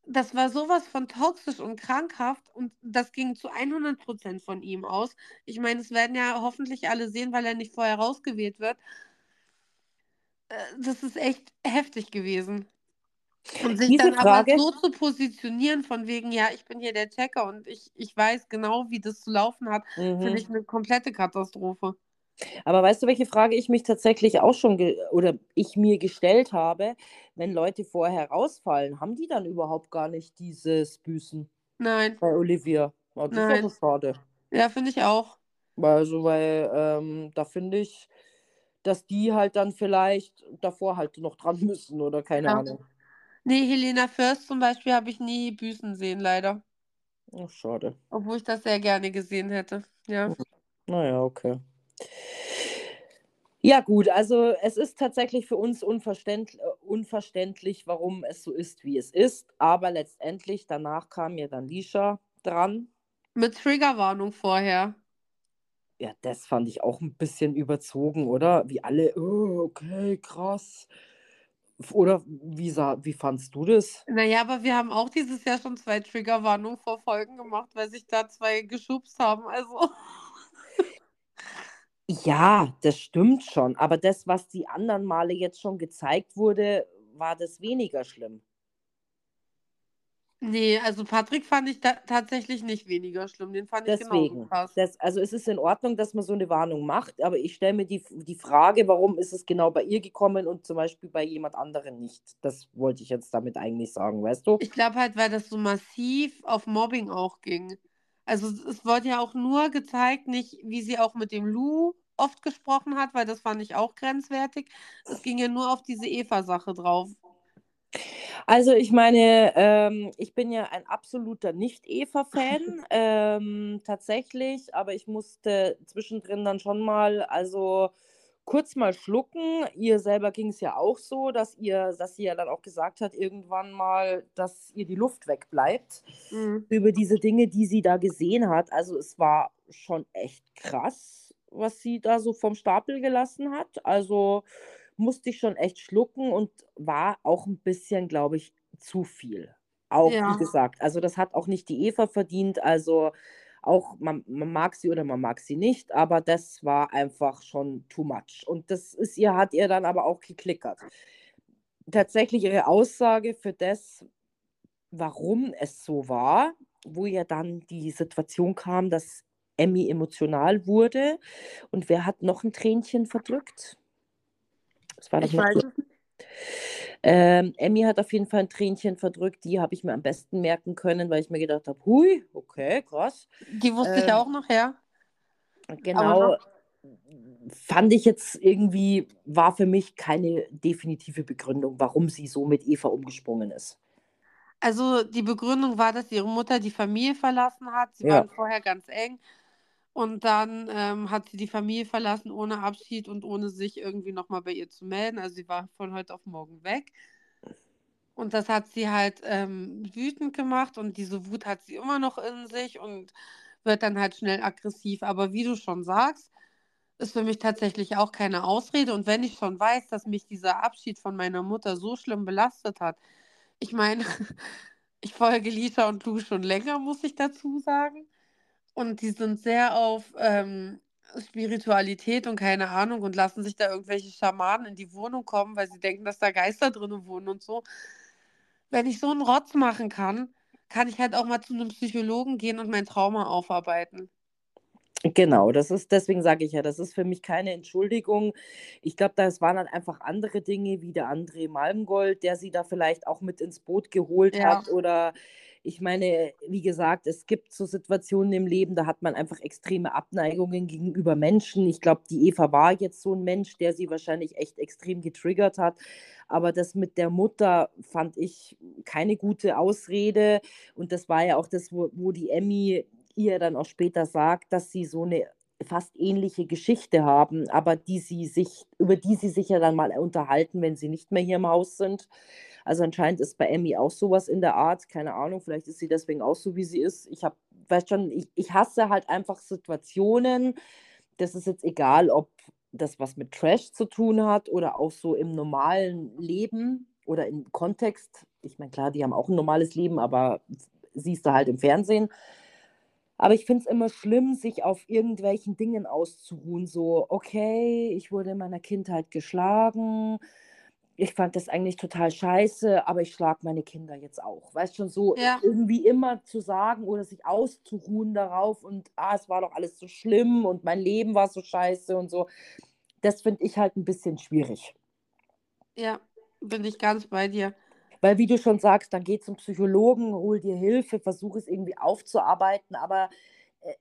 das war sowas von toxisch und krankhaft und das ging zu 100 Prozent von ihm aus. Ich meine, es werden ja hoffentlich alle sehen, weil er nicht vorher rausgewählt wird. Äh, das ist echt heftig gewesen. Und sich Diese dann Frage- aber so zu positionieren, von wegen, ja, ich bin hier der Checker und ich, ich weiß genau, wie das zu laufen hat, Mhm. finde ich eine komplette Katastrophe. Aber weißt du, welche Frage ich mich tatsächlich auch schon oder ich mir gestellt habe, wenn Leute vorher rausfallen, haben die dann überhaupt gar nicht dieses Büßen Nein, bei Olivia? Oh, das Nein. ist schade. ja, finde ich auch. Also, weil ähm, da finde ich, dass die halt dann vielleicht davor halt noch dran müssen oder keine Ja. Ahnung. Nee, Helena First zum Beispiel habe ich nie büßen sehen, leider. Oh, schade. Obwohl ich das sehr gerne gesehen hätte. Ja. Naja, okay. Ja, gut, also es ist tatsächlich für uns unverständlich, unverständlich, warum es so ist, wie es ist. Aber letztendlich, danach kam ja dann Lisha dran. Mit Triggerwarnung vorher. Ja, das fand ich auch ein bisschen überzogen, oder? Wie alle, oh, okay, krass. Oder wie, sah, wie fandst du das? Naja, aber wir haben auch dieses Jahr schon zwei Triggerwarnungen vor Folgen gemacht, weil sich da zwei geschubst haben. Also. Ja, das stimmt schon. Aber das, was die anderen Male jetzt schon gezeigt wurde, war das weniger schlimm. Nee, also Patrick fand ich tatsächlich nicht weniger schlimm. Den fand ich genauso Deswegen. krass. Das, also es ist in Ordnung, dass man so eine Warnung macht, aber ich stelle mir die, die Frage, warum ist es genau bei ihr gekommen und zum Beispiel bei jemand anderem nicht. Das wollte ich jetzt damit eigentlich sagen, weißt du? Ich glaube halt, weil das so massiv auf Mobbing auch ging. Also es, es wurde ja auch nur gezeigt, nicht wie sie auch mit dem Lou oft gesprochen hat, weil das fand ich auch grenzwertig. Es ging ja nur auf diese Eva-Sache drauf. Also ich meine, ähm, ich bin ja ein absoluter Nicht-Eva-Fan, *laughs* ähm, tatsächlich, aber ich musste zwischendrin dann schon mal, also kurz mal schlucken. Ihr selber ging es ja auch so, dass ihr, dass sie ja dann auch gesagt hat, irgendwann mal, dass ihr die Luft wegbleibt Mhm. über diese Dinge, die sie da gesehen hat. Also es war schon echt krass, was sie da so vom Stapel gelassen hat. Also musste ich schon echt schlucken und war auch ein bisschen, glaube ich, zu viel. Auch Ja. wie gesagt, also das hat auch nicht die Eva verdient. Also auch man, man mag sie oder man mag sie nicht, aber das war einfach schon too much. Und das ist ihr, hat ihr dann aber auch geklickert. Tatsächlich ihre Aussage für das, warum es so war, wo ja dann die Situation kam, dass Emmy emotional wurde. Und wer hat noch ein Tränchen verdrückt? Das war Ich weiß es nicht. Ähm, Emmy hat auf jeden Fall ein Tränchen verdrückt. Die habe ich mir am besten merken können, weil ich mir gedacht habe, hui, okay, krass. Die wusste ich Ähm, auch noch, ja. Genau. Fand ich jetzt irgendwie, war für mich keine definitive Begründung, warum sie so mit Eva umgesprungen ist. Also die Begründung war, dass ihre Mutter die Familie verlassen hat. Sie Ja. waren vorher ganz eng. Und dann ähm, hat sie die Familie verlassen ohne Abschied und ohne sich irgendwie nochmal bei ihr zu melden. Also sie war von heute auf morgen weg. Und das hat sie halt ähm, wütend gemacht und diese Wut hat sie immer noch in sich und wird dann halt schnell aggressiv. Aber wie du schon sagst, ist für mich tatsächlich auch keine Ausrede. Und wenn ich schon weiß, dass mich dieser Abschied von meiner Mutter so schlimm belastet hat, ich meine, *laughs* ich folge Lisa und Lou schon länger, muss ich dazu sagen. Und die sind sehr auf ähm, Spiritualität und keine Ahnung und lassen sich da irgendwelche Schamanen in die Wohnung kommen, weil sie denken, dass da Geister drinnen wohnen und so. Wenn ich so einen Rotz machen kann, kann ich halt auch mal zu einem Psychologen gehen und mein Trauma aufarbeiten. Genau, das ist, deswegen sage ich ja, das ist für mich keine Entschuldigung. Ich glaube, das waren dann einfach andere Dinge, wie der André Malmgold, der sie da vielleicht auch mit ins Boot geholt Ja. hat. Oder ich meine, wie gesagt, es gibt so Situationen im Leben, da hat man einfach extreme Abneigungen gegenüber Menschen. Ich glaube, die Eva war jetzt so ein Mensch, der sie wahrscheinlich echt extrem getriggert hat. Aber das mit der Mutter fand ich keine gute Ausrede. Und das war ja auch das, wo, wo die Emmy ihr dann auch später sagt, dass sie so eine fast ähnliche Geschichte haben, aber die sie sich, über die sie sich ja dann mal unterhalten, wenn sie nicht mehr hier im Haus sind. Also anscheinend ist bei Emmy auch sowas in der Art, keine Ahnung, vielleicht ist sie deswegen auch so, wie sie ist. Ich habe, weiß schon, ich, ich hasse halt einfach Situationen. Das ist jetzt egal, ob das was mit Trash zu tun hat oder auch so im normalen Leben oder im Kontext. Ich meine, klar, die haben auch ein normales Leben, aber siehst du halt im Fernsehen. Aber ich finde es immer schlimm, sich auf irgendwelchen Dingen auszuruhen. So, okay, ich wurde in meiner Kindheit geschlagen. Ich fand das eigentlich total scheiße, aber ich schlage meine Kinder jetzt auch. Weißt schon, so Ja. irgendwie immer zu sagen oder sich auszuruhen darauf und ah, es war doch alles so schlimm und mein Leben war so scheiße und so. Das finde ich halt ein bisschen schwierig. Ja, bin ich ganz bei dir. Weil, wie du schon sagst, dann geh zum Psychologen, hol dir Hilfe, versuch es irgendwie aufzuarbeiten, aber äh,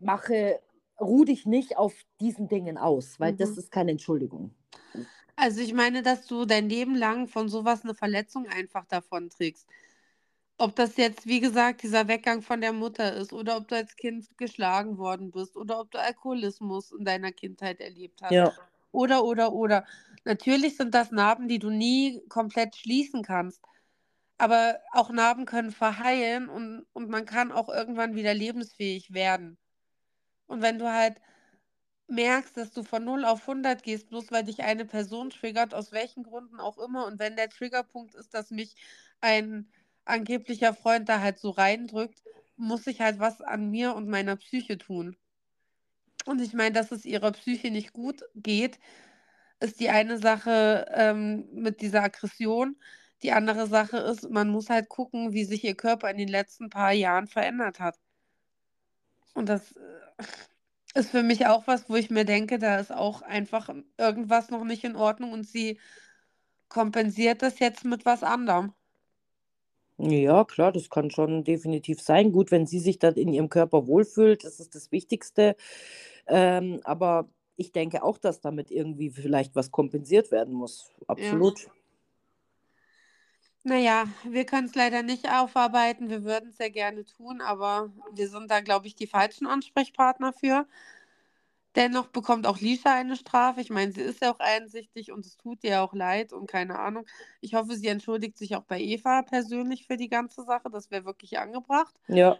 mache, ruh dich nicht auf diesen Dingen aus, weil das Mhm. ist keine Entschuldigung. Also ich meine, dass du dein Leben lang von sowas eine Verletzung einfach davon trägst. Ob das jetzt, wie gesagt, dieser Weggang von der Mutter ist oder ob du als Kind geschlagen worden bist oder ob du Alkoholismus in deiner Kindheit erlebt hast. Ja, Oder, oder, oder. Natürlich sind das Narben, die du nie komplett schließen kannst. Aber auch Narben können verheilen und, und man kann auch irgendwann wieder lebensfähig werden. Und wenn du halt merkst, dass du von 0 auf 100 gehst, bloß weil dich eine Person triggert, aus welchen Gründen auch immer, und wenn der Triggerpunkt ist, dass mich ein angeblicher Freund da halt so reindrückt, muss ich halt was an mir und meiner Psyche tun. Und ich meine, dass es ihrer Psyche nicht gut geht, ist die eine Sache ähm, mit dieser Aggression. Die andere Sache ist, man muss halt gucken, wie sich ihr Körper in den letzten paar Jahren verändert hat. Und das äh, ist für mich auch was, wo ich mir denke, da ist auch einfach irgendwas noch nicht in Ordnung und sie kompensiert das jetzt mit was anderem. ja, klar, das kann schon definitiv sein. Gut, wenn sie sich dann in ihrem Körper wohlfühlt, das ist das Wichtigste. Ähm, aber ich denke auch, dass damit irgendwie vielleicht was kompensiert werden muss. Ja. Absolut. Naja, wir können es leider nicht aufarbeiten. Wir würden es sehr gerne tun, aber wir sind da, glaube ich, die falschen Ansprechpartner für. Dennoch bekommt auch Lisa eine Strafe. Ich meine, sie ist ja auch einsichtig und es tut ihr auch leid und keine Ahnung. Ich hoffe, sie entschuldigt sich auch bei Eva persönlich für die ganze Sache. Das wäre wirklich angebracht. Ja,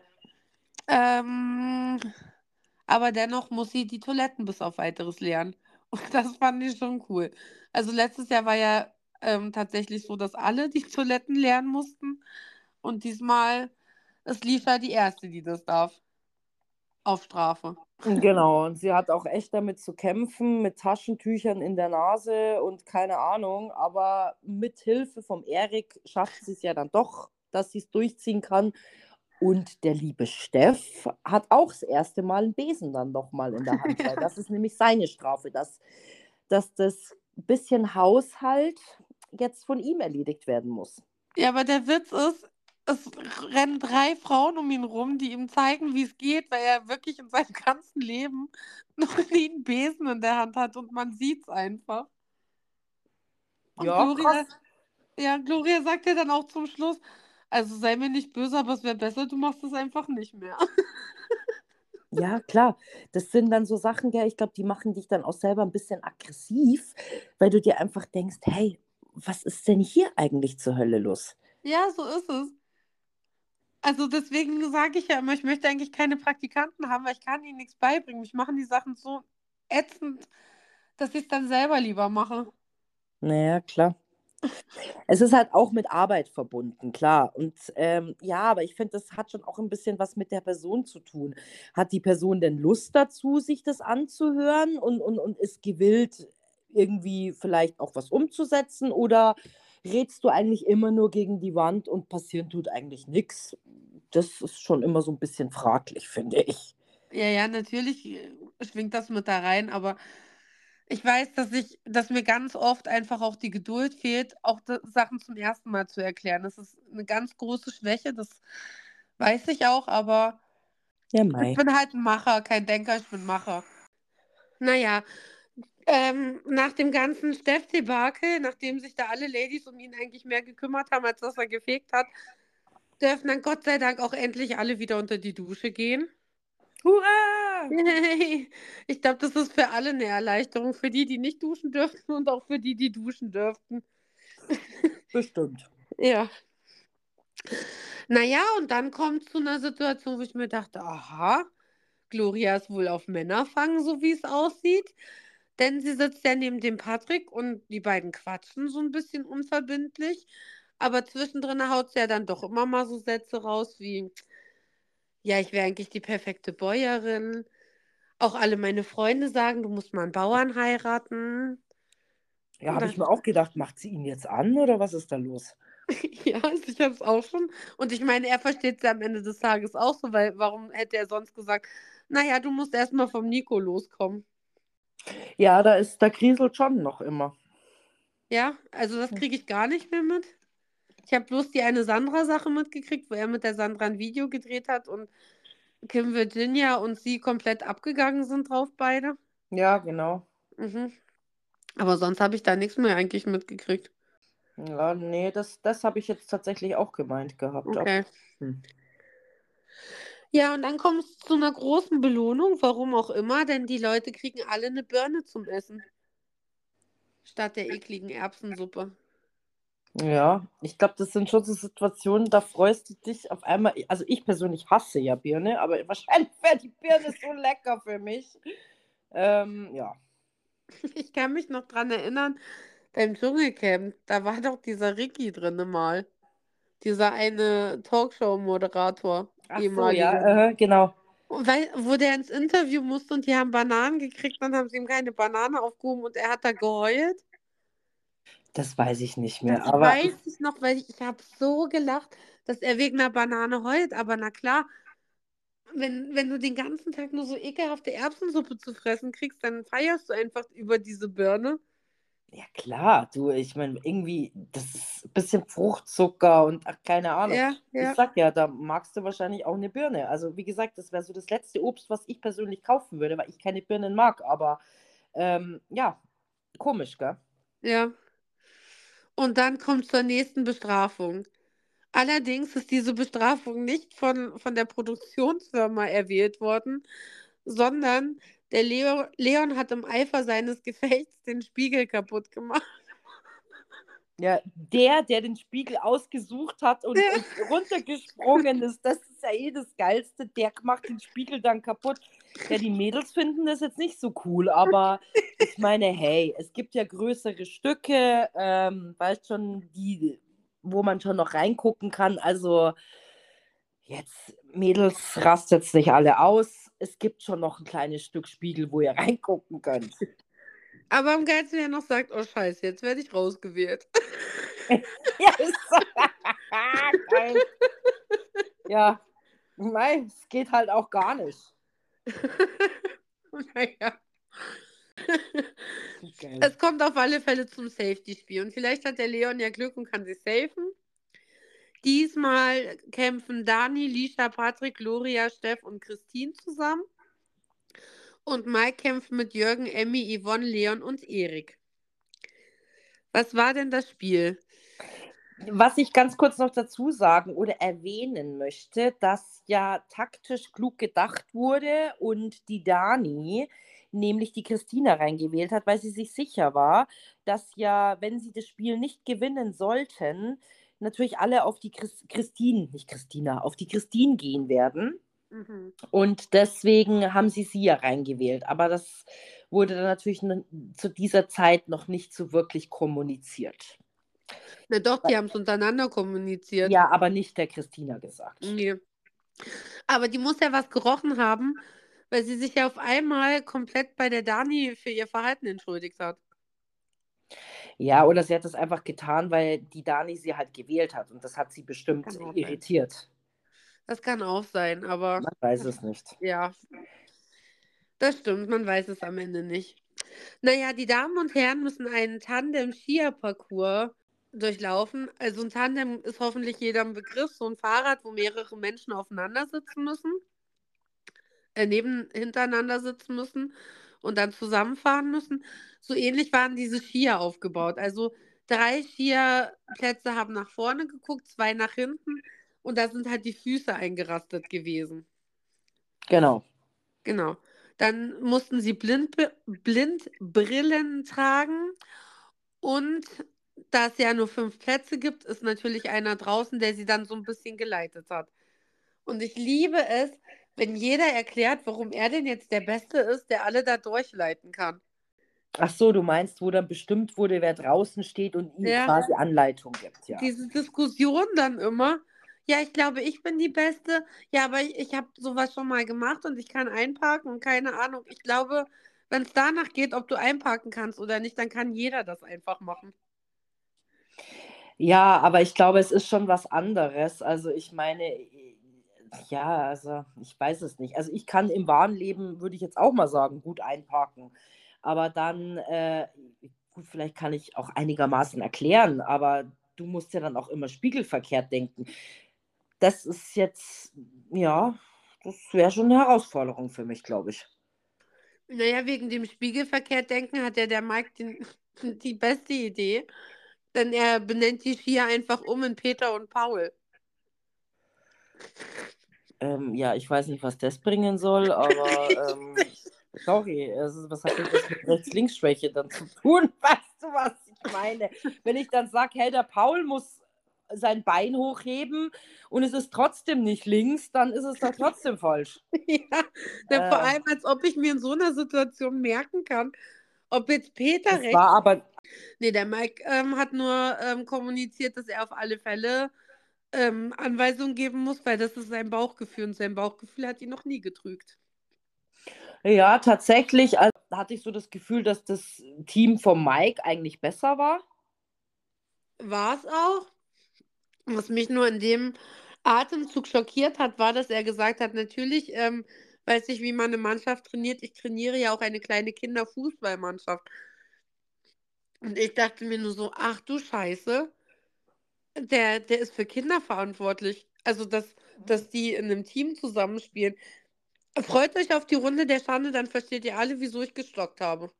Ähm, aber dennoch muss sie die Toiletten bis auf weiteres lernen. *laughs* Und das fand ich schon cool. Also letztes Jahr war ja ähm, tatsächlich so, dass alle die *laughs* Toiletten lernen mussten. Und diesmal ist Lisa die Erste, die das darf. Auf Strafe. *laughs* genau. Und sie hat auch echt damit zu kämpfen, mit Taschentüchern in der Nase und keine Ahnung. Aber mit Hilfe vom Erik schafft sie es ja dann doch, dass sie es durchziehen kann. Und der liebe Steff hat auch das erste Mal einen Besen dann doch mal in der Hand. Weil *laughs* das ist nämlich seine Strafe, dass, dass das bisschen Haushalt jetzt von ihm erledigt werden muss. Ja, aber der Witz ist, es rennen drei Frauen um ihn rum, die ihm zeigen, wie es geht, weil er wirklich in seinem ganzen Leben *laughs* noch nie einen Besen in der Hand hat und man sieht es einfach. Und Ja, Gloria, krass. ja, Gloria sagt ja dann auch zum Schluss, also sei mir nicht böse, aber es wäre besser, du machst es einfach nicht mehr. Ja, klar. Das sind dann so Sachen, gell, ich glaube, die machen dich dann auch selber ein bisschen aggressiv, weil du dir einfach denkst, hey, was ist denn hier eigentlich zur Hölle los? Ja, so ist es. Also deswegen sage ich ja immer, ich möchte eigentlich keine Praktikanten haben, weil ich kann ihnen nichts beibringen. Mich machen die Sachen so ätzend, dass ich es dann selber lieber mache. Naja, klar. Es ist halt auch mit Arbeit verbunden, klar. Und ähm, ja, aber ich finde, das hat schon auch ein bisschen was mit der Person zu tun. Hat die Person denn Lust dazu, sich das anzuhören und, und, und ist gewillt, irgendwie vielleicht auch was umzusetzen? Oder redst du eigentlich immer nur gegen die Wand und passieren tut eigentlich nichts? Das ist schon immer so ein bisschen fraglich, finde ich. Ja, ja, natürlich äh, schwingt das mit da rein, aber ich weiß, dass ich, dass mir ganz oft einfach auch die Geduld fehlt, auch Sachen zum ersten Mal zu erklären. Das ist eine ganz große Schwäche, das weiß ich auch, aber Ja, ich bin halt ein Macher, kein Denker, ich bin Macher. Naja, ähm, nach dem ganzen Steff-Debakel, nachdem sich da alle Ladies um ihn eigentlich mehr gekümmert haben, als dass er gefegt hat, dürfen dann Gott sei Dank auch endlich alle wieder unter die Dusche gehen. Hurra! *laughs* Ich glaube, das ist für alle eine Erleichterung. Für die, die nicht duschen dürften und auch für die, die duschen dürften. *laughs* Bestimmt. Ja. Naja, und dann kommt es zu einer Situation, wo ich mir dachte, aha, Gloria ist wohl auf Männerfang, so wie es aussieht. Denn sie sitzt ja neben dem Patrick und die beiden quatschen so ein bisschen unverbindlich. Aber zwischendrin haut sie ja dann doch immer mal so Sätze raus wie, ja, ich wäre eigentlich die perfekte Bäuerin. Auch alle meine Freunde sagen, du musst mal einen Bauern heiraten. Ja, habe ich mir auch gedacht, macht sie ihn jetzt an oder was ist da los? *laughs* Ja, also ich habe es auch schon. Und ich meine, er versteht es ja am Ende des Tages auch so, weil warum hätte er sonst gesagt, naja, du musst erstmal vom Nico loskommen. Ja, da ist, da kriselt schon noch immer. Ja, also das kriege ich gar nicht mehr mit. Ich habe bloß die eine Sandra-Sache mitgekriegt, wo er mit der Sandra ein Video gedreht hat und Kim Virginia und sie komplett abgegangen sind drauf beide. Ja, genau. Mhm. Aber sonst habe ich da nichts mehr eigentlich mitgekriegt. Ja, nee, das, das habe ich jetzt tatsächlich auch gemeint gehabt. Okay. Hm. Ja, und dann kommt es zu einer großen Belohnung, warum auch immer, denn die Leute kriegen alle eine Birne zum Essen. Statt der ekligen Erbsensuppe. Ja, ich glaube, das sind schon so Situationen, da freust du dich auf einmal. Also ich persönlich hasse ja Birne, aber wahrscheinlich wäre die Birne so lecker für mich. Ähm, ja. *laughs* Ich kann mich noch dran erinnern, beim Dschungelcamp, da war doch dieser Ricky drinne mal. Dieser eine Talkshow-Moderator. Ach so, ja, äh, genau. Weil, wo der ins Interview musste und die haben Bananen gekriegt, dann haben sie ihm keine Banane aufgehoben und er hat da geheult. Das weiß ich nicht mehr. Das aber weiß ich noch, weil ich, ich habe so gelacht, dass er wegen einer Banane heult. Aber na klar, wenn, wenn du den ganzen Tag nur so ekelhafte Erbsensuppe zu fressen kriegst, dann feierst du einfach über diese Birne. ja klar, du, ich meine, irgendwie, das ist ein bisschen Fruchtzucker und ach, keine Ahnung. Ja, Ich ja. sag ja, da magst du wahrscheinlich auch eine Birne. Also wie gesagt, das wäre so das letzte Obst, was ich persönlich kaufen würde, weil ich keine Birnen mag. Aber ähm, ja, komisch, gell? Ja. Und dann kommt zur nächsten Bestrafung. Allerdings ist diese Bestrafung nicht von, von der Produktionsfirma erwählt worden, sondern der Leo, Leon hat im Eifer seines *laughs* Gefechts den Spiegel kaputt gemacht. Ja, der, der den Spiegel ausgesucht hat und, und runtergesprungen ist, das ist ja eh das Geilste. Der macht den Spiegel dann kaputt. Ja, die Mädels finden das jetzt nicht so cool, aber ich meine, hey, es gibt ja größere Stücke, ähm, weißt schon, die, wo man schon noch reingucken kann. Also jetzt, Mädels, rastet jetzt nicht alle aus. Es gibt schon noch ein kleines Stück Spiegel, wo ihr *laughs* reingucken könnt. Aber am geilsten, er noch sagt, oh scheiße, jetzt werde ich rausgewählt. *laughs* Ja, ist so. *laughs* Geil. Ja, mei, es geht halt auch gar nicht. *laughs* naja. Geil. Es kommt auf alle Fälle zum Safety-Spiel. Und vielleicht hat der Leon ja Glück und kann sie safen. Diesmal kämpfen Dani, Lisha, Patrick, Gloria, Steff und Christine zusammen. Und Mike kämpft mit Jürgen, Emmy, Yvonne, Leon und Erik. Was war denn das Spiel? Was ich ganz kurz noch dazu sagen oder erwähnen möchte, dass ja taktisch klug gedacht wurde und die Dani nämlich die Christina reingewählt hat, weil sie sich sicher war, dass ja, wenn sie das Spiel nicht gewinnen sollten, natürlich alle auf die Chris Christine, nicht Christina, auf die Christine gehen werden. Mhm. Und deswegen haben sie sie ja reingewählt. Aber das wurde dann natürlich zu dieser Zeit noch nicht so wirklich kommuniziert. Na doch, die haben es untereinander kommuniziert. Ja, aber nicht der Christina gesagt. Nee. Aber die muss ja was gerochen haben, weil sie sich ja auf einmal komplett bei der Dani für ihr Verhalten entschuldigt hat. Ja, oder sie hat das einfach getan, weil die Dani sie halt gewählt hat und das hat sie bestimmt auch sein. irritiert. Das kann auch sein, aber Man weiß es nicht. ja, das stimmt, man weiß es am Ende nicht. Naja, die Damen und Herren müssen einen Tandem-Skier-Parcours durchlaufen. Also ein Tandem ist hoffentlich jedem Begriff, so ein Fahrrad, wo mehrere Menschen aufeinander sitzen müssen, äh, neben hintereinander sitzen müssen und dann zusammenfahren müssen. So ähnlich waren diese Skier aufgebaut. Also drei Skierplätze haben nach vorne geguckt, zwei nach hinten und da sind halt die Füße eingerastet gewesen. Genau. Genau. Dann mussten sie Blind, Blindbrillen tragen und da es ja nur fünf Plätze gibt, ist natürlich einer draußen, der sie dann so ein bisschen geleitet hat. Und ich liebe es, wenn jeder erklärt, warum er denn jetzt der Beste ist, der alle da durchleiten kann. Ach so, du meinst, wo dann bestimmt wurde, wer draußen steht und ihm Ja. quasi Anleitung gibt, ja. Diese Diskussion dann immer. Ja, ich glaube, ich bin die Beste. Ja, aber ich, ich habe sowas schon mal gemacht und ich kann einparken und keine Ahnung. Ich glaube, wenn es danach geht, ob du einparken kannst oder nicht, dann kann jeder das einfach machen. Ja, aber ich glaube, es ist schon was anderes. Also ich meine, ja, also ich weiß es nicht. Also ich kann im wahren Leben, würde ich jetzt auch mal sagen, gut einparken. Aber dann, äh, gut, vielleicht kann ich auch einigermaßen erklären, aber du musst ja dann auch immer spiegelverkehrt denken. Das ist jetzt, ja, das wäre schon eine Herausforderung für mich, glaube ich. Naja, wegen dem Spiegelverkehr denken hat ja der Mike den, *laughs* die beste Idee. Denn er benennt die Skier einfach um in Peter und Paul. Ähm, ja, ich weiß nicht, was das bringen soll, aber *laughs* ähm, sorry, also, was hat denn das mit Rechts-Links-Schwäche dann zu tun? *laughs* Weißt du, was ich meine? Wenn ich dann sage, hey, der Paul muss sein Bein hochheben und es ist trotzdem nicht links, dann ist es da trotzdem falsch. *laughs* ja, na, vor Äh. allem, als ob ich mir in so einer Situation merken kann, ob jetzt Peter Das rechts. war aber, Nee, der Mike ähm, hat nur ähm, kommuniziert, dass er auf alle Fälle ähm, Anweisungen geben muss, weil das ist sein Bauchgefühl und sein Bauchgefühl hat ihn noch nie getrügt. ja, tatsächlich also, hatte ich so das Gefühl, dass das Team von Mike eigentlich besser war. War es auch. Was mich nur in dem Atemzug schockiert hat, war, dass er gesagt hat, natürlich ähm, weiß ich, wie man eine Mannschaft trainiert. Ich trainiere ja auch eine kleine Kinderfußballmannschaft. Und ich dachte mir nur so, ach du Scheiße, der, der ist für Kinder verantwortlich. Also, dass, dass die in einem Team zusammenspielen. Freut euch auf die Runde der Schande, dann versteht ihr alle, wieso ich gestockt habe.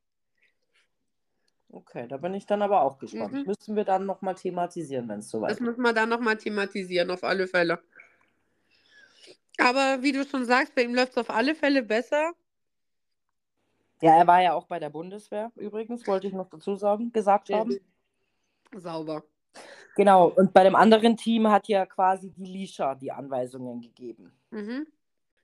Okay, da bin ich dann aber auch gespannt. Mhm. Müssen wir dann nochmal thematisieren, wenn es soweit Das ist. müssen wir dann nochmal thematisieren, auf alle Fälle. Aber wie du schon sagst, bei ihm läuft es auf alle Fälle besser. Ja, er war ja auch bei der Bundeswehr übrigens, wollte ich noch dazu sagen, gesagt haben. Sauber. Genau, und bei dem anderen Team hat ja quasi die Lisha die Anweisungen gegeben. Mhm.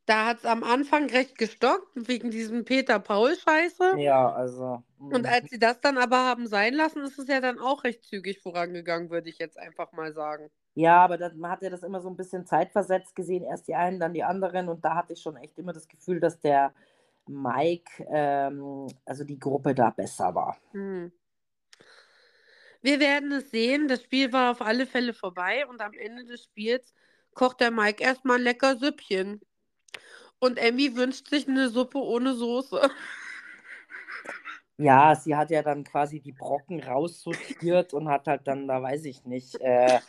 Da hat es am Anfang recht gestockt, wegen diesem Peter-Paul-Scheiße. Ja, also. Und mm, als sie das dann aber haben sein lassen, ist es ja dann auch recht zügig vorangegangen, würde ich jetzt einfach mal sagen. Ja, aber das, man hat ja das immer so ein bisschen zeitversetzt gesehen, erst die einen, dann die anderen. Und da hatte ich schon echt immer das Gefühl, dass der Mike, ähm, also die Gruppe da besser war. Hm. Wir werden es sehen. Das Spiel war auf alle Fälle vorbei und am Ende des Spiels kocht der Mike erstmal ein lecker Süppchen. Und Emmy wünscht sich eine Suppe ohne Soße. Ja, sie hat ja dann quasi die Brocken raussortiert und hat halt dann, da weiß ich nicht, äh,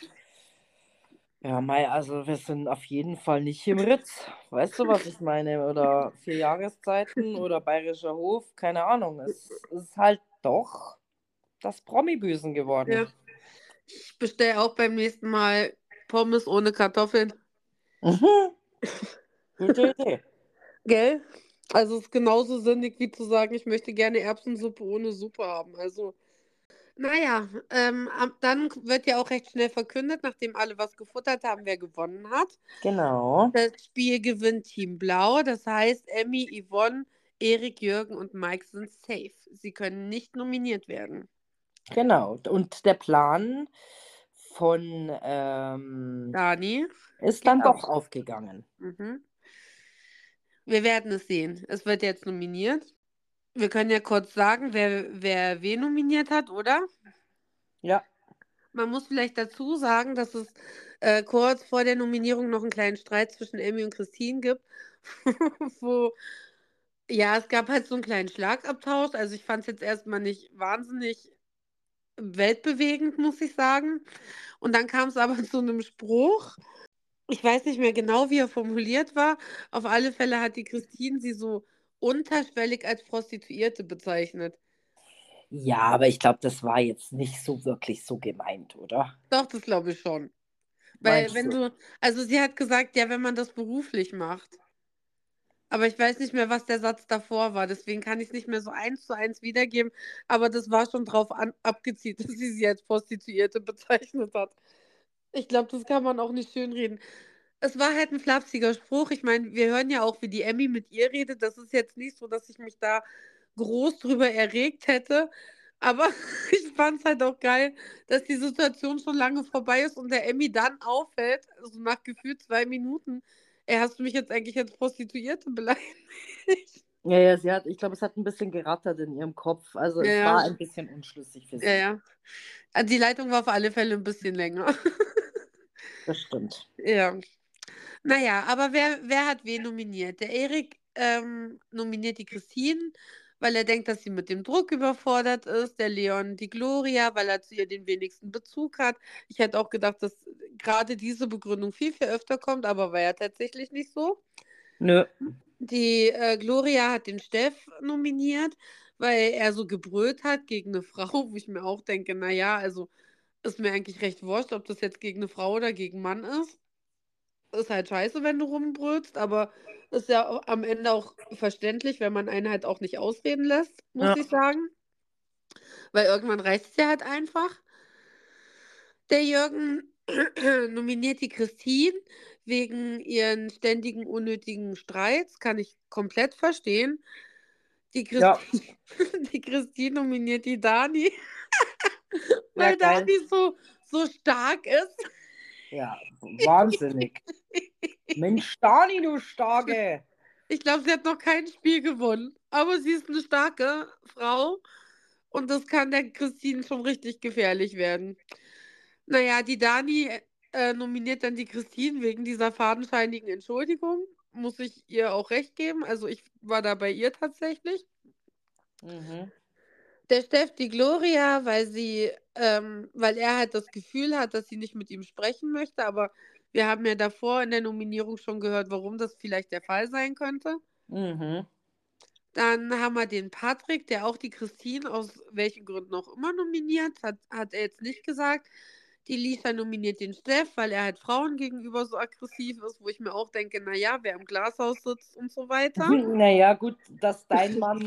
ja, Mai, also wir sind auf jeden Fall nicht im Ritz. Weißt du, was ich meine? Oder vier Jahreszeiten oder Bayerischer Hof, keine Ahnung. Es ist halt doch das Promi-Büsen geworden. Ja. Ich bestelle auch beim nächsten Mal Pommes ohne Kartoffeln. Mhm. Gute Idee. Gell? Also es ist genauso sinnig wie zu sagen, ich möchte gerne Erbsensuppe ohne Suppe haben. Also, naja, ähm, dann wird ja auch recht schnell verkündet, nachdem alle was gefuttert haben, wer gewonnen hat. Genau. Das Spiel gewinnt Team Blau. Das heißt, Emmy, Yvonne, Erik, Jürgen und Mike sind safe. Sie können nicht nominiert werden. Genau. Und der Plan von ähm, Dani? ist dann doch auf. aufgegangen. Mhm. Wir werden es sehen. Es wird jetzt nominiert. Wir können ja kurz sagen, wer, wer wen nominiert hat, oder? Ja. Man muss vielleicht dazu sagen, dass es äh, kurz vor der Nominierung noch einen kleinen Streit zwischen Emmy und Christine gibt, *laughs* wo, ja, es gab halt so einen kleinen Schlagabtausch. Also ich fand es jetzt erstmal nicht wahnsinnig weltbewegend, muss ich sagen. Und dann kam es aber *laughs* zu einem Spruch. Ich weiß nicht mehr genau, wie er formuliert war. Auf alle Fälle hat die Christine sie so unterschwellig als Prostituierte bezeichnet. Ja, aber ich glaube, das war jetzt nicht so wirklich so gemeint, oder? Doch, das glaube ich schon. Weil Meinst wenn du? du, also sie hat gesagt, ja, wenn man das beruflich macht. Aber ich weiß nicht mehr, was der Satz davor war. Deswegen kann ich es nicht mehr so eins zu eins wiedergeben. Aber das war schon drauf an, abgezielt, *laughs* dass sie sie als Prostituierte bezeichnet hat. Ich glaube, das kann man auch nicht schönreden. Es war halt ein flapsiger Spruch. Ich meine, wir hören ja auch, wie die Emmy mit ihr redet. Das ist jetzt nicht so, dass ich mich da groß drüber erregt hätte. Aber *laughs* ich fand es halt auch geil, dass die Situation schon lange vorbei ist und der Emmy dann auffällt, also nach gefühlt zwei Minuten. Ey, hast du mich jetzt eigentlich als Prostituierte beleidigt? Ja, ja, sie hat, ich glaube, es hat ein bisschen gerattert in ihrem Kopf. Also ja, es war ein bisschen unschlüssig für sie. Ja, ja. Also die Leitung war auf alle Fälle ein bisschen länger. *laughs* Das stimmt. Ja. Naja, aber wer, wer hat wen nominiert? Der Erik ähm, nominiert die Christine weil er denkt, dass sie mit dem Druck überfordert ist. Der Leon die Gloria, weil er zu ihr den wenigsten Bezug hat. Ich hätte auch gedacht, dass gerade diese Begründung viel, viel öfter kommt, aber war ja tatsächlich nicht so. Nö. Die äh, Gloria hat den Steff nominiert, weil er so gebrüllt hat gegen eine *laughs* Frau, wo ich mir auch denke, naja, also ist mir eigentlich recht wurscht, ob das jetzt gegen eine Frau oder gegen einen Mann ist ist halt scheiße, wenn du rumbrüllst, aber ist ja am Ende auch verständlich, wenn man einen halt auch nicht ausreden lässt, muss ja. ich sagen. Weil irgendwann reicht es ja halt einfach. Der Jürgen *clears throat* nominiert die Christine wegen ihren ständigen unnötigen Streits, kann ich komplett verstehen. Die, Christi ja. *laughs* die Christine nominiert die Dani, *laughs* weil ja, Dani so, so stark ist. Ja, *laughs* wahnsinnig. Mensch, Dani, du Starke. Ich glaube, sie hat noch kein Spiel gewonnen. Aber sie ist eine starke Frau. Und das kann der Christine schon richtig gefährlich werden. Naja, die Dani äh, nominiert dann die Christine wegen dieser fadenscheinigen Entschuldigung. Muss ich ihr auch recht geben. Also ich war da bei ihr tatsächlich. Mhm. Der Steff die Gloria, weil sie, ähm, weil er halt das Gefühl hat, dass sie nicht mit ihm sprechen möchte, aber wir haben ja davor in der Nominierung schon gehört, warum das vielleicht der Fall sein könnte. Mhm. Dann haben wir den Patrick, der auch die Christine aus welchen Gründen auch immer nominiert, hat, hat er jetzt nicht gesagt. Die Lisa nominiert den Steff, weil er halt Frauen gegenüber so aggressiv ist, wo ich mir auch denke, naja, wer im Glashaus sitzt und so weiter. *laughs* Naja, gut, dass dein Mann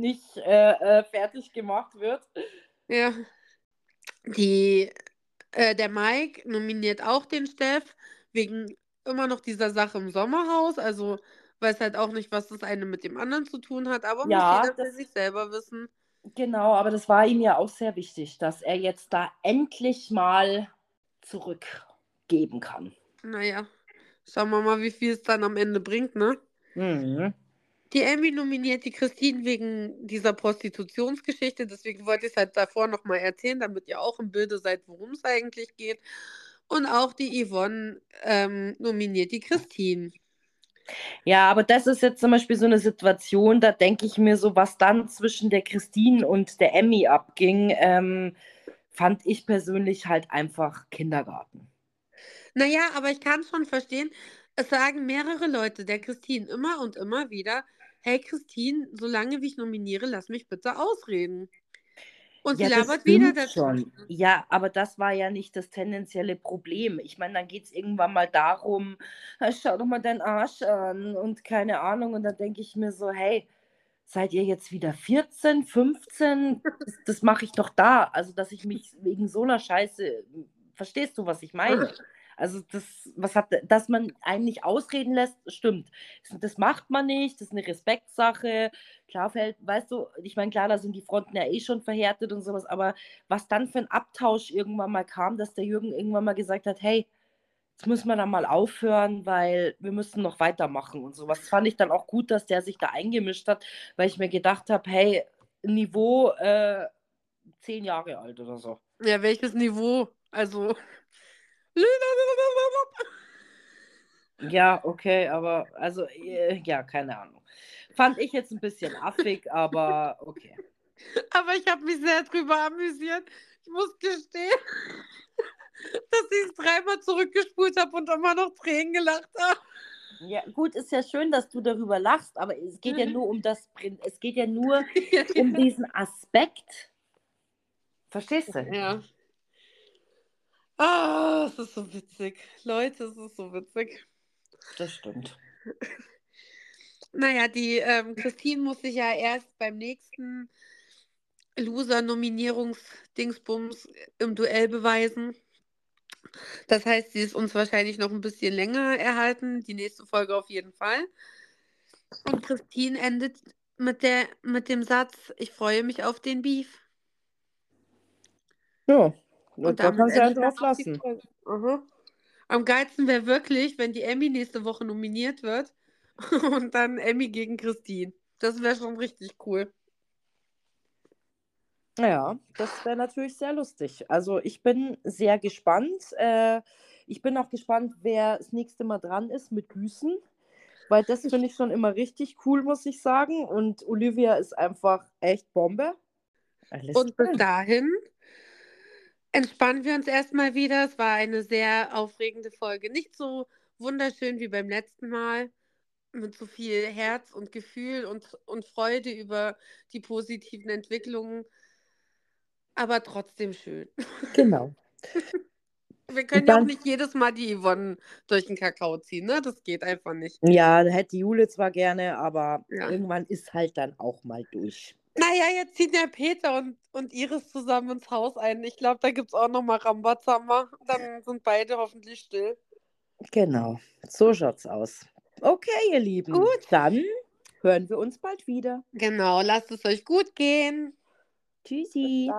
nicht äh, äh, fertig gemacht wird. Ja. Die, äh, der Mike nominiert auch den Steff, wegen immer noch dieser Sache im Sommerhaus. Also weiß halt auch nicht, was das eine mit dem anderen zu tun hat, aber ja, muss jeder für sich selber wissen. Genau, aber das war ihm ja auch sehr wichtig, dass er jetzt da endlich mal zurückgeben kann. Naja, schauen wir mal, wie viel es dann am Ende bringt, ne? Mhm. Die Emmy nominiert die Christine wegen dieser Prostitutionsgeschichte, deswegen wollte ich es halt davor nochmal erzählen, damit ihr auch im Bilde seid, worum es eigentlich geht. Und auch die Yvonne ähm, nominiert die Christine. Ja, aber das ist jetzt zum Beispiel so eine Situation, da denke ich mir so, was dann zwischen der Christine und der Emmy abging, ähm, fand ich persönlich halt einfach Kindergarten. Naja, aber ich kann schon verstehen, es sagen mehrere Leute der Christine immer und immer wieder, hey Christine, solange wie ich nominiere, lass mich bitte ausreden. Und ja, sie labert wieder dazu. Schon. Ja, aber das war ja nicht das tendenzielle Problem. Ich meine, dann geht es irgendwann mal darum, schau doch mal deinen Arsch an und keine Ahnung. Und dann denke ich mir so, hey, seid ihr jetzt wieder 14, 15? Das, das mache ich doch da. Also, dass ich mich wegen so einer Scheiße, verstehst du, was ich meine? Also das, was hat, dass man einen nicht ausreden lässt, stimmt. Das macht man nicht, das ist eine Respektsache. Klar fällt, weißt du, ich meine, klar, da sind die Fronten ja eh schon verhärtet und sowas, aber was dann für ein Abtausch irgendwann mal kam, dass der Jürgen irgendwann mal gesagt hat, hey, jetzt müssen wir da mal aufhören, weil wir müssen noch weitermachen und sowas. Fand ich dann auch gut, dass der sich da eingemischt hat, weil ich mir gedacht habe, hey, Niveau äh, zehn Jahre alt oder so. Ja, welches Niveau? Also. Ja, okay, aber also, äh, ja, keine Ahnung. Fand ich jetzt ein bisschen affig, aber okay. Aber ich habe mich sehr drüber amüsiert. Ich muss gestehen, dass ich es dreimal zurückgespult habe und immer noch Tränen gelacht habe. Ja, gut, ist ja schön, dass du darüber lachst, aber es geht ja nur um das es geht ja nur *laughs* um diesen Aspekt. Verstehst du? Ja. Ah, es ist so witzig. Leute, es ist so witzig. Das stimmt. *laughs* Naja, die ähm, Christine muss sich ja erst beim nächsten Loser-Nominierungsdingsbums im Duell beweisen. Das heißt, sie ist uns wahrscheinlich noch ein bisschen länger erhalten. Die nächste Folge auf jeden Fall. Und Christine endet mit, der, mit dem Satz, ich freue mich auf den Beef. Ja, und da kannst du ja drauf lassen. Uh Am geilsten wäre wirklich, wenn die Emmy nächste Woche nominiert wird *laughs* und dann Emmy gegen Christine. Das wäre schon richtig cool. Ja, das wäre natürlich sehr lustig. Also ich bin sehr gespannt. Äh, ich bin auch gespannt, wer das nächste Mal dran ist mit Büßen, weil das finde ich schon immer richtig cool, muss ich sagen. Und Olivia ist einfach echt Bombe. Alles und bis dahin entspannen wir uns erstmal wieder. Es war eine sehr aufregende Folge. Nicht so wunderschön wie beim letzten Mal. Mit so viel Herz und Gefühl und, und Freude über die positiven Entwicklungen. Aber trotzdem schön. Genau. *laughs* Wir können dann, ja auch nicht jedes Mal die Yvonne durch den Kakao ziehen, ne? Das geht einfach nicht. Ja, hätte Jule zwar gerne, aber ja. irgendwann ist halt dann auch mal durch. Naja, jetzt ziehen ja Peter und, und Iris zusammen ins Haus ein. Ich glaube, da gibt es auch nochmal Rambazamba. Dann sind beide hoffentlich still. Genau, so schaut's aus. Okay, ihr Lieben. Gut. Dann hören wir uns bald wieder. Genau, lasst es euch gut gehen. Tschüssi.